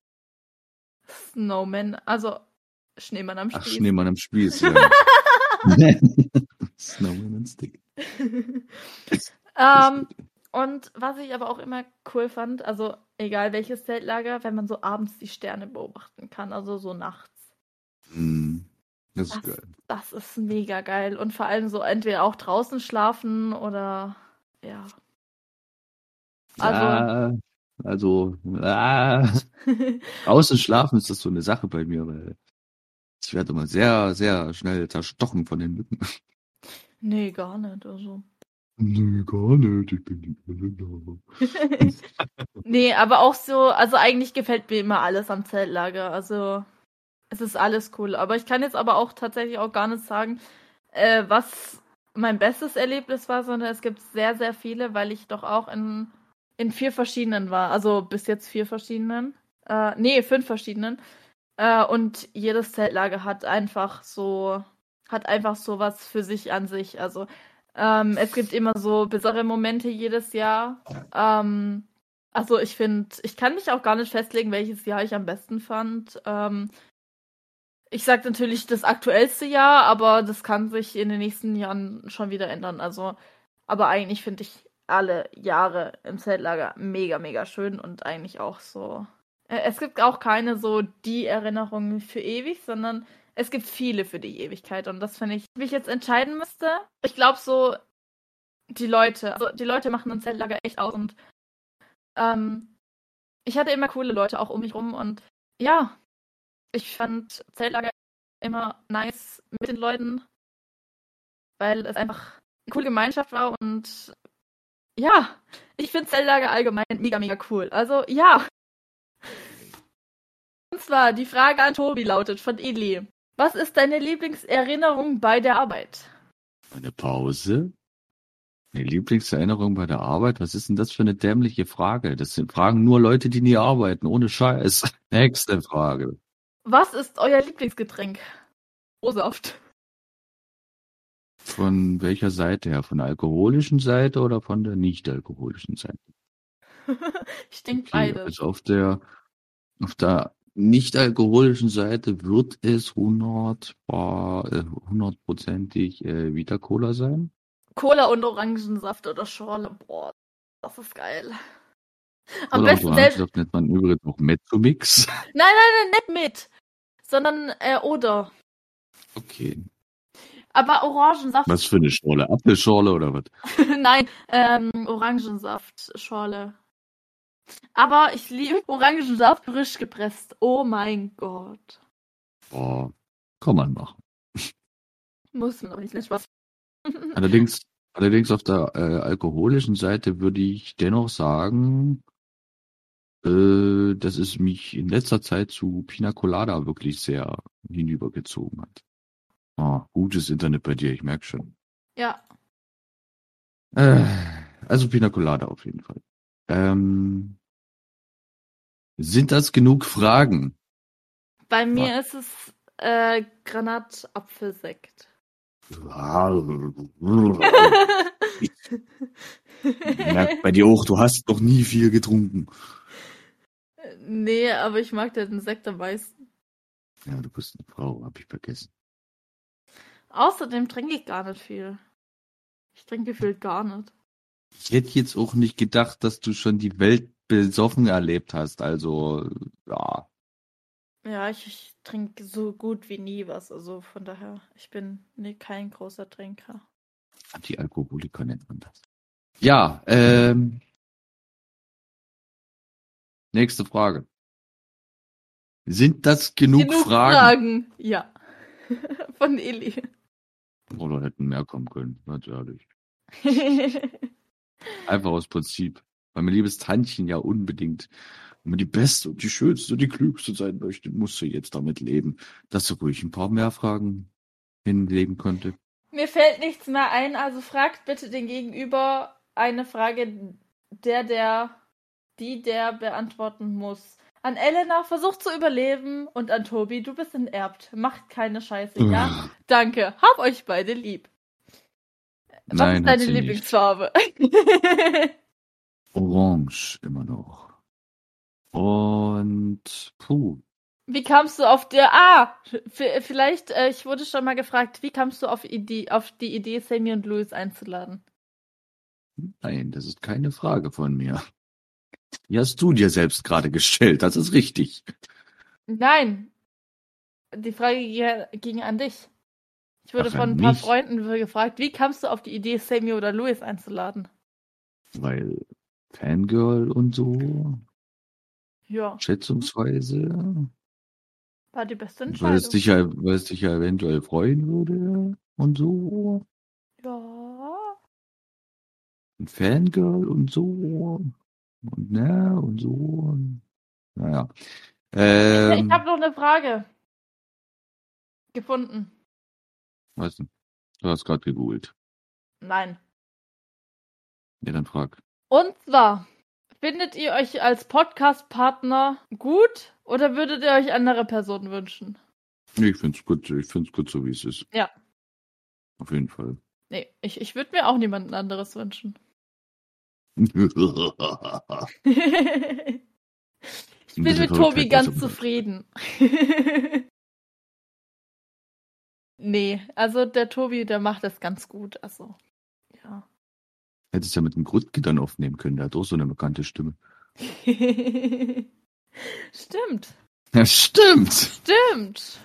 Speaker 2: Snowman, also Schneemann am
Speaker 1: Ach,
Speaker 2: Spieß.
Speaker 1: Schneemann am Spieß. Ja. Snowman on Stick.
Speaker 2: ähm, und was ich aber auch immer cool fand, also egal welches Zeltlager, wenn man so abends die Sterne beobachten kann, also so nachts.
Speaker 1: Hm, Das ist
Speaker 2: Das,
Speaker 1: geil.
Speaker 2: das ist mega geil. Und vor allem so entweder auch draußen schlafen oder ja. Also,
Speaker 1: Ah, also, ah, draußen schlafen ist das so eine Sache bei mir, weil ich werde immer sehr, sehr schnell zerstochen von den Mücken.
Speaker 2: nee, gar nicht. Also.
Speaker 1: Nee, gar nicht, ich bin die Irländer.
Speaker 2: nee, aber auch so, also eigentlich gefällt mir immer alles am Zeltlager. Also es ist alles cool. Aber ich kann jetzt aber auch tatsächlich auch gar nicht sagen, äh, was mein bestes Erlebnis war, sondern es gibt sehr, sehr viele, weil ich doch auch in, in vier verschiedenen war. Also bis jetzt vier verschiedenen. Äh, nee, fünf verschiedenen. Äh, und jedes Zeltlager hat einfach so, hat einfach so was für sich an sich. Also ähm, es gibt immer so besondere Momente jedes Jahr. Ähm, also ich finde, ich kann mich auch gar nicht festlegen, welches Jahr ich am besten fand. Ähm, ich sage natürlich das aktuellste Jahr, aber das kann sich in den nächsten Jahren schon wieder ändern. Also, aber eigentlich finde ich alle Jahre im Zeltlager mega, mega schön und eigentlich auch so. Äh, Es gibt auch keine so die Erinnerungen für ewig, sondern es gibt viele für die Ewigkeit. Und das finde ich, wie ich jetzt entscheiden müsste. Ich glaube so, die Leute, also die Leute machen ein Zeltlager echt aus und ähm, ich hatte immer coole Leute auch um mich rum und ja, ich fand Zeltlager immer nice mit den Leuten, weil es einfach eine coole Gemeinschaft war und ja, ich finde Zeltlager allgemein mega, mega cool. Also ja. Und zwar die Frage an Tobi lautet von Eli. Was ist deine Lieblingserinnerung bei der Arbeit?
Speaker 1: Eine Pause? Eine Lieblingserinnerung bei der Arbeit? Was ist denn das für eine dämliche Frage? Das sind Fragen nur Leute, die nie arbeiten, ohne Scheiß. Nächste Frage.
Speaker 2: Was ist euer Lieblingsgetränk? O-Saft.
Speaker 1: Von welcher Seite her? Von der alkoholischen Seite oder von der nicht alkoholischen Seite?
Speaker 2: ich denke
Speaker 1: Okay,
Speaker 2: beide.
Speaker 1: also auf der, auf der nicht alkoholischen Seite wird es 100 bar, äh, hundertprozentig äh, Vita Cola sein.
Speaker 2: Cola und Orangensaft oder Schorle. Boah, das ist geil. Am
Speaker 1: und
Speaker 2: besten selbst.
Speaker 1: Orangensaft nennt man übrigens auch Mezzomix.
Speaker 2: Nein, nein, nein, nicht mit. Sondern äh, oder.
Speaker 1: Okay.
Speaker 2: Aber Orangensaft.
Speaker 1: Was für eine Schorle? Apfelschorle oder was?
Speaker 2: nein, ähm, Orangensaft-Schorle. Aber ich liebe Orangensaft frisch gepresst. Oh mein Gott.
Speaker 1: Boah, kann man machen.
Speaker 2: Muss man doch nicht, nicht Spaß.
Speaker 1: Allerdings, allerdings auf der äh, alkoholischen Seite würde ich dennoch sagen, äh, dass es mich in letzter Zeit zu Pina Colada wirklich sehr hinübergezogen hat. Ah, gutes Internet bei dir, ich merke schon.
Speaker 2: ja.
Speaker 1: Äh, also Pina Colada auf jeden Fall. Ähm, sind das genug Fragen?
Speaker 2: Bei mir ist es äh, Granatapfelsekt.
Speaker 1: Merkt bei dir auch, du hast noch nie viel getrunken.
Speaker 2: nee, aber ich mag den Sekt am meisten.
Speaker 1: Ja, du bist eine Frau, hab ich vergessen.
Speaker 2: Außerdem trinke ich gar nicht viel. Ich trinke gefühlt gar nicht.
Speaker 1: Ich hätte jetzt auch nicht gedacht, dass du schon die Welt besoffen erlebt hast. Also, ja.
Speaker 2: Ja, ich, ich trinke so gut wie nie was. Also von daher, ich bin nee, kein großer Trinker.
Speaker 1: Anti-Alkoholiker nennt man das. Ja, ähm. Nächste Frage. Sind das genug,
Speaker 2: Genug
Speaker 1: Fragen?
Speaker 2: Fragen. Ja. Von Eli.
Speaker 1: Oder hätten mehr kommen können, ganz ehrlich. Einfach aus Prinzip. Weil mein liebes Tantchen ja unbedingt, wenn man die Beste und die Schönste und die Klügste sein möchte, muss sie jetzt damit leben, dass sie ruhig ein paar mehr Fragen hinlegen konnte.
Speaker 2: Mir fällt nichts mehr ein, also fragt bitte den Gegenüber eine Frage, der, der, die, der beantworten muss. An Elena, versucht zu überleben und an Tobi, du bist enterbt. Macht keine Scheiße, ja? Danke. Hab euch beide lieb. Was
Speaker 1: Nein,
Speaker 2: ist deine. Lieblingsfarbe?
Speaker 1: Orange immer noch. Und puh,
Speaker 2: Wie kamst du auf der. Ah! Vielleicht, äh, ich wurde schon mal gefragt, wie kamst du auf, Idee, auf die Idee, Sammy und Louis einzuladen?
Speaker 1: nein, das ist keine Frage von mir. Die hast du dir selbst gerade gestellt, das ist richtig.
Speaker 2: Nein. Die Frage ging- an dich. Ich wurde
Speaker 1: Ach,
Speaker 2: von ein paar
Speaker 1: mich?
Speaker 2: Freunden gefragt, wie kamst du auf die Idee, Sammy oder Louis einzuladen?
Speaker 1: Weil Fangirl und so,
Speaker 2: Ja,
Speaker 1: schätzungsweise,
Speaker 2: war die beste
Speaker 1: weil
Speaker 2: Entscheidung.
Speaker 1: es dich ja, weil es dich ja eventuell freuen würde und so.
Speaker 2: ja.
Speaker 1: Ein Fangirl und so. Und ne, und so. Naja. Ähm,
Speaker 2: ich habe noch eine Frage gefunden.
Speaker 1: weißt du, du hast gerade gegoogelt.
Speaker 2: Nein.
Speaker 1: Ja, dann frag.
Speaker 2: Und zwar, findet ihr euch als Podcast-Partner gut oder würdet ihr euch andere Personen wünschen?
Speaker 1: Nee, Ich find's gut, ich find's gut so, wie es ist.
Speaker 2: Ja.
Speaker 1: Auf jeden Fall.
Speaker 2: Nee, ich, ich würde mir auch niemanden anderes wünschen. Ich bin mit Tobi ganz zufrieden. nee, also der Tobi, der macht das ganz gut. Also, ja.
Speaker 1: Hättest ja mit dem Grutke dann aufnehmen können, der hat auch so eine bekannte Stimme.
Speaker 2: Stimmt.
Speaker 1: Ja, stimmt.
Speaker 2: Stimmt.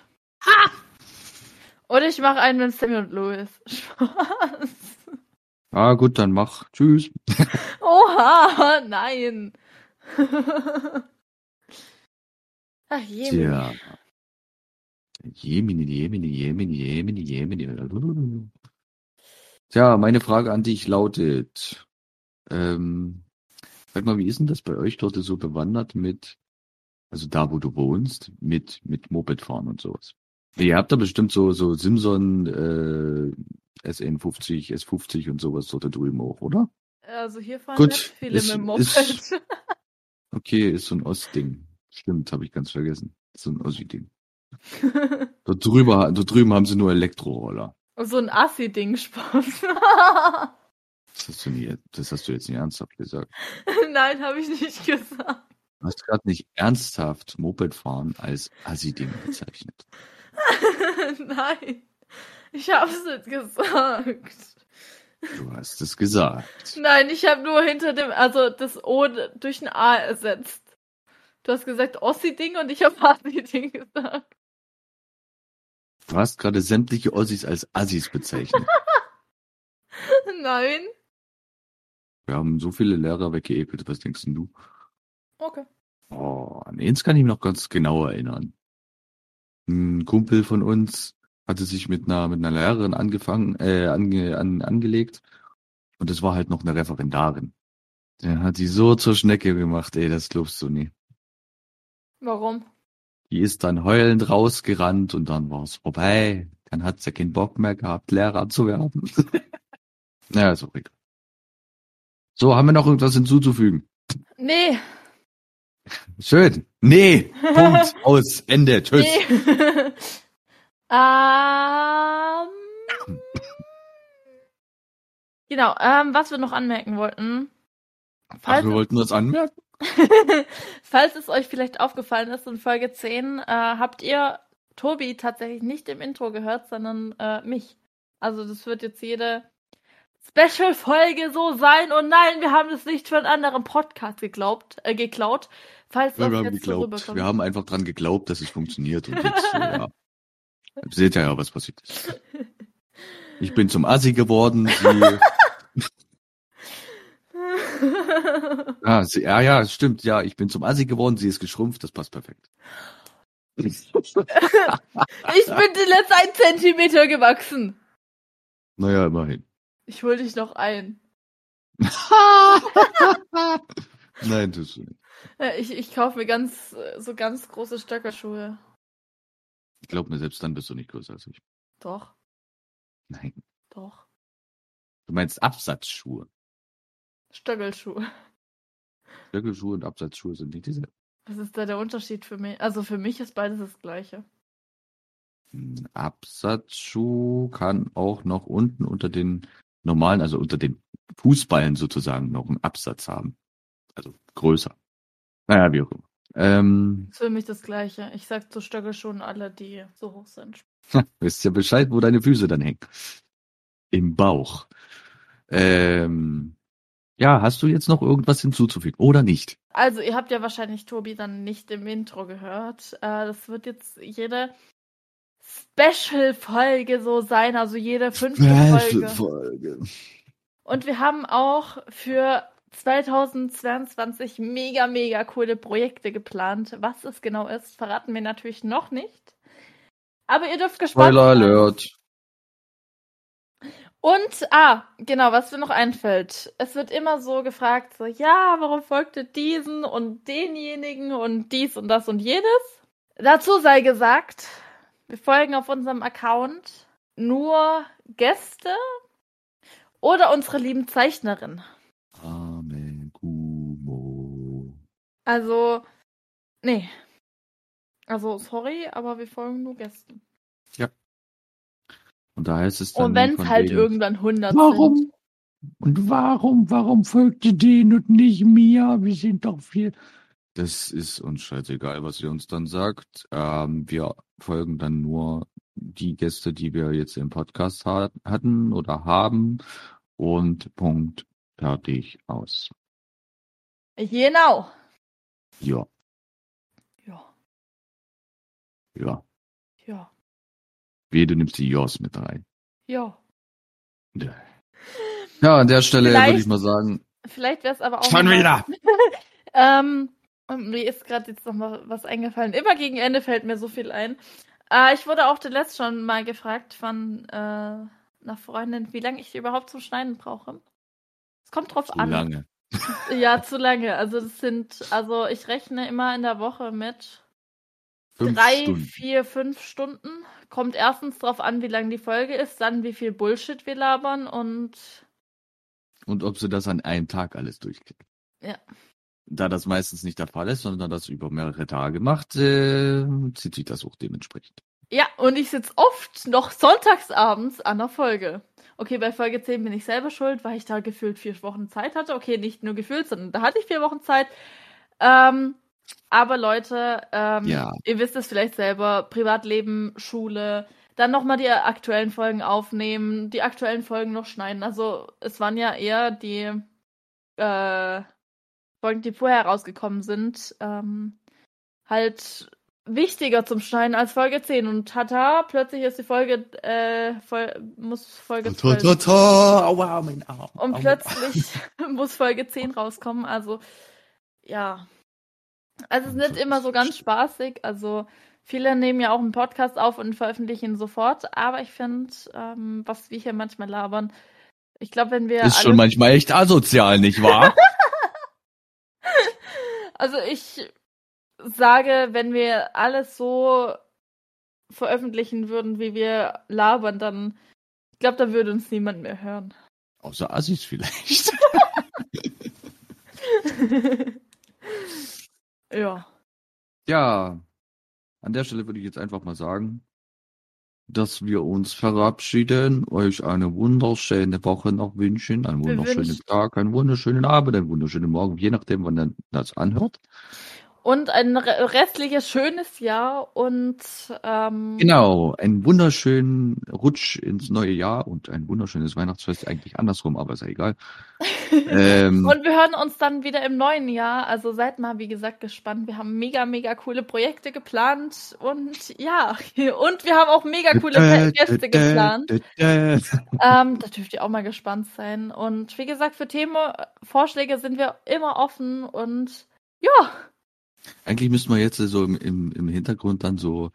Speaker 2: Oder ich mache einen mit Sammy und Louis. Spaß.
Speaker 1: Ah, gut, dann mach. Tschüss.
Speaker 2: Oha, nein. Ach je.
Speaker 1: Tja. Jemini, Jemini, Jemini, Jemini, Jemini. Tja, meine Frage an dich lautet, ähm, sag mal, wie ist denn das bei euch dort so bewandert mit, also da, wo du wohnst, mit, mit Mopedfahren und sowas? Ihr habt da bestimmt so, so Simson, äh, SN50, S50 und sowas dort drüben auch, oder?
Speaker 2: Also hier fahren
Speaker 1: Gut,
Speaker 2: viele
Speaker 1: ist-
Speaker 2: mit dem Moped.
Speaker 1: ist- Okay, ist so ein Ostding. Stimmt, habe ich ganz vergessen. So ein Ossi-Ding. Dort, drüber, dort drüben haben sie nur Elektroroller.
Speaker 2: so ein Assi-Ding, Spaß.
Speaker 1: Das hast, du nie, das hast du jetzt nicht ernsthaft gesagt.
Speaker 2: Nein, habe ich nicht gesagt.
Speaker 1: Du hast gerade nicht ernsthaft Mopedfahren als Assi-Ding bezeichnet.
Speaker 2: Nein, ich habe es nicht gesagt.
Speaker 1: Du hast es gesagt.
Speaker 2: Nein, ich habe nur hinter dem, also das O durch ein A ersetzt. Du hast gesagt Ossi-Ding und ich habe Assi-Ding gesagt.
Speaker 1: Du hast gerade sämtliche Ossis als Assis bezeichnet.
Speaker 2: Nein.
Speaker 1: Wir haben so viele Lehrer weggeekelt. Was denkst denn du?
Speaker 2: Okay.
Speaker 1: Oh, an eins kann ich mich noch ganz genau erinnern. Ein Kumpel von uns hatte sich mit einer, mit einer Lehrerin angefangen, äh, ange, an, angelegt. Und das war halt noch eine Referendarin. Der hat sie so zur Schnecke gemacht, ey, das glaubst du nie.
Speaker 2: Warum?
Speaker 1: Die ist dann heulend rausgerannt und dann war's vorbei. Dann hat sie keinen Bock mehr gehabt, Lehrer zu werden. naja, ist auch egal. So, haben wir noch irgendwas hinzuzufügen?
Speaker 2: Nee.
Speaker 1: Schön. Nee. Punkt. Aus. Ende. Tschüss.
Speaker 2: Nee. ähm, genau, ähm, was wir noch anmerken wollten.
Speaker 1: Ach,
Speaker 2: Falls,
Speaker 1: wir wollten das anmerken?
Speaker 2: falls es euch vielleicht aufgefallen ist, in Folge 10 äh, habt ihr Tobi tatsächlich nicht im Intro gehört, sondern äh, mich. Also das wird jetzt jede Special-Folge so sein. Und nein, wir haben es nicht für einen anderen Podcast geglaubt, äh, geklaut. Falls
Speaker 1: Ja, wir haben geglaubt. Wir haben einfach dran geglaubt, dass es funktioniert. Und jetzt, äh, ja. Ihr seht ja, ja, was passiert ist. Ich bin zum Assi geworden. Sie, ah, sie, ja, ja, stimmt. Ja, ich bin zum Assi geworden. Sie ist geschrumpft. Das passt perfekt.
Speaker 2: Ich bin zuletzt ein Zentimeter gewachsen.
Speaker 1: naja, immerhin.
Speaker 2: Ich hol dich noch ein.
Speaker 1: Nein, tust du nicht.
Speaker 2: Ich, ich kaufe mir ganz, so ganz große Stöckerschuhe.
Speaker 1: Ich glaube mir, selbst dann bist du nicht größer als ich.
Speaker 2: Doch,
Speaker 1: Nein.
Speaker 2: doch.
Speaker 1: Du meinst Absatzschuhe.
Speaker 2: Stöckelschuhe.
Speaker 1: Stöckelschuhe und Absatzschuhe sind nicht dieselben.
Speaker 2: Was ist da der Unterschied für mich? Also für mich ist beides das gleiche.
Speaker 1: Ein Absatzschuh kann auch noch unten unter den normalen, also unter den Fußballen sozusagen noch einen Absatz haben. Also größer. Naja, wie auch immer. Ähm,
Speaker 2: Ist für mich das gleiche. Ich sag zu Stöckelschuhen alle, die so hoch sind.
Speaker 1: wisst ja Bescheid, wo deine Füße dann hängen. Im Bauch. Ähm, ja, hast du jetzt noch irgendwas hinzuzufügen oder nicht?
Speaker 2: Also, ihr habt ja wahrscheinlich Tobi dann nicht im Intro gehört. Äh, das wird jetzt jede Special-Folge so sein, also jede fünfte Folge.
Speaker 1: Folge.
Speaker 2: Und wir haben auch für 2022 mega, mega coole Projekte geplant. Was es genau ist, verraten wir natürlich noch nicht. Aber ihr dürft gespannt
Speaker 1: Spoiler
Speaker 2: sein.
Speaker 1: Alert.
Speaker 2: Und, ah, genau, was mir noch einfällt. Es wird immer so gefragt, so, ja, warum folgt ihr diesen und denjenigen und dies und das und jenes? Dazu sei gesagt, wir folgen auf unserem Account nur Gäste oder unsere lieben Zeichnerinnen. Also, nee. Also, sorry, aber wir folgen nur Gästen.
Speaker 1: Und da heißt es dann.
Speaker 2: Und wenn es halt
Speaker 1: wegen,
Speaker 2: irgendwann 100
Speaker 1: Warum?
Speaker 2: sind.
Speaker 1: Und warum, warum folgt ihr denen und nicht mir? Wir sind doch viel. Das ist uns scheißegal, was ihr uns dann sagt. Ähm, wir folgen dann nur die Gäste, die wir jetzt im Podcast ha hatten oder haben. Und Punkt. Fertig aus.
Speaker 2: Genau.
Speaker 1: Ja,
Speaker 2: Ja,
Speaker 1: ja.
Speaker 2: ja,
Speaker 1: Wie du nimmst die Jos mit rein.
Speaker 2: ja.
Speaker 1: Ja, an der Stelle würde ich mal sagen.
Speaker 2: Vielleicht wäre es aber auch.
Speaker 1: Schon wieder!
Speaker 2: Ähm, und mir ist gerade jetzt noch mal was eingefallen. Immer gegen Ende fällt mir so viel ein. Äh, ich wurde auch zuletzt schon mal gefragt von äh, einer Freundin, wie lange ich überhaupt zum Schneiden brauche. Es kommt drauf an.
Speaker 1: Lange.
Speaker 2: Ja, zu lange. Also das sind, also ich rechne immer in der Woche mit
Speaker 1: Fünf
Speaker 2: drei,
Speaker 1: Stunden.
Speaker 2: vier, fünf Stunden. Kommt erstens drauf an, wie lang die Folge ist, dann wie viel Bullshit wir labern und
Speaker 1: Und ob sie das an einem Tag alles durchkriegen.
Speaker 2: Ja.
Speaker 1: Da das meistens nicht der Fall ist, sondern das über mehrere Tage macht, äh, zieht sich das auch dementsprechend.
Speaker 2: Ja, und ich sitze oft noch sonntagsabends an der Folge. Okay, bei Folge 10 bin ich selber schuld, weil ich da gefühlt vier Wochen Zeit hatte. Okay, nicht nur gefühlt, sondern da hatte ich vier Wochen Zeit. Ähm, aber Leute, ähm,
Speaker 1: Ja.
Speaker 2: ihr wisst es vielleicht selber, Privatleben, Schule, dann nochmal die aktuellen Folgen aufnehmen, die aktuellen Folgen noch schneiden. Also es waren ja eher die äh, Folgen, die vorher rausgekommen sind, ähm, halt wichtiger zum Schneiden als Folge 10. Und tata, plötzlich ist die Folge, äh, voll, muss Folge 12.
Speaker 1: Aua, mein Arm.
Speaker 2: Und
Speaker 1: Aua.
Speaker 2: plötzlich muss Folge 10 rauskommen. Also, ja. Also, es ist nicht immer so ganz spaßig. Also, viele nehmen ja auch einen Podcast auf und veröffentlichen ihn sofort. Aber ich finde, ähm, was wir hier manchmal labern, ich glaube, wenn wir.
Speaker 1: Ist schon manchmal echt asozial, nicht wahr?
Speaker 2: Also, ich sage, wenn wir alles so veröffentlichen würden, wie wir labern, dann. Ich glaube, da würde uns niemand mehr hören.
Speaker 1: Außer Assis vielleicht.
Speaker 2: ja.
Speaker 1: Ja, an der Stelle würde ich jetzt einfach mal sagen, dass wir uns verabschieden, euch eine wunderschöne Woche noch wünschen, einen wunderschönen Tag, einen wunderschönen Abend, einen wunderschönen Morgen, je nachdem, wann ihr das anhört.
Speaker 2: Und ein re- restliches schönes Jahr und ähm,
Speaker 1: Genau, einen wunderschönen Rutsch ins neue Jahr und ein wunderschönes Weihnachtsfest, eigentlich andersrum, aber ist ja egal. ähm,
Speaker 2: Und wir hören uns dann wieder im neuen Jahr. Also seid mal, wie gesagt, gespannt. Wir haben mega, mega coole Projekte geplant. Und ja, und wir haben auch mega coole Gäste geplant. Ähm, da dürft ihr auch mal gespannt sein. Und wie gesagt, für Themenvorschläge sind wir immer offen. Und ja,
Speaker 1: Eigentlich müssten wir jetzt so im, im, im Hintergrund dann so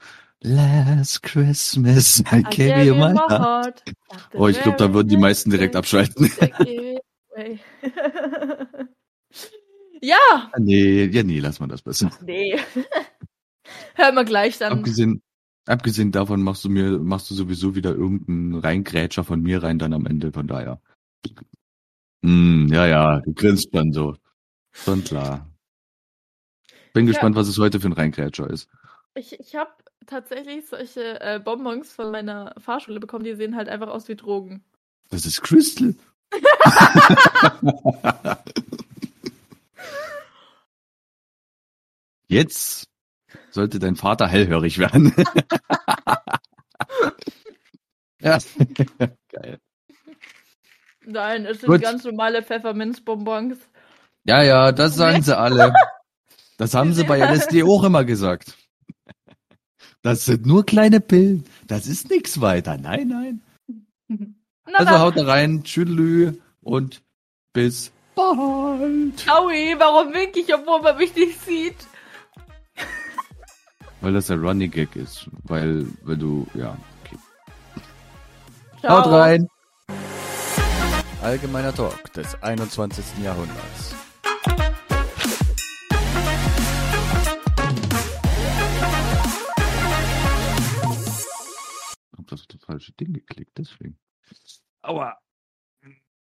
Speaker 1: Last Christmas, I gave you my heart. Oh, ich glaube, da würden die meisten direkt abschalten.
Speaker 2: ja.
Speaker 1: Ah, nee, ja, nee, lass mal das besser.
Speaker 2: Nee. Hören wir gleich dann.
Speaker 1: Abgesehen, abgesehen davon machst du mir, machst du sowieso wieder irgendeinen Reingrätscher von mir rein dann am Ende, von daher. Hm, ja, ja, du grinst dann so. Schon klar. Bin ja. gespannt, was es heute für ein Reingrätscher ist.
Speaker 2: Ich, ich habe tatsächlich solche äh, Bonbons von meiner Fahrschule bekommen, die sehen halt einfach aus wie Drogen.
Speaker 1: Das ist Crystal. Jetzt sollte dein Vater hellhörig werden. ja. Geil.
Speaker 2: Nein, es sind Gut. ganz normale Pfefferminzbonbons.
Speaker 1: Ja, ja, das sagen sie alle. Das haben sie bei LSD auch immer gesagt. Das sind nur kleine Pillen. Das ist nichts weiter. Nein, nein. Na, also haut rein, tschüdelü und bis bald.
Speaker 2: Ciao, warum wink ich, obwohl man mich nicht sieht?
Speaker 1: Weil das der Running Gag ist. Weil, wenn du, ja, okay. Ciao. Haut rein.
Speaker 3: Allgemeiner Talk des 21. Jahrhunderts.
Speaker 1: Das, das falsche Ding geklickt, deswegen. Aua.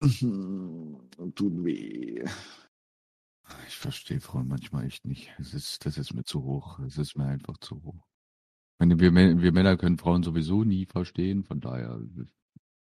Speaker 1: Tut weh. Ich verstehe Frauen manchmal echt nicht. Es ist, das ist mir zu hoch. Es ist mir einfach zu hoch. Meine, wir, wir Männer können Frauen sowieso nie verstehen, von daher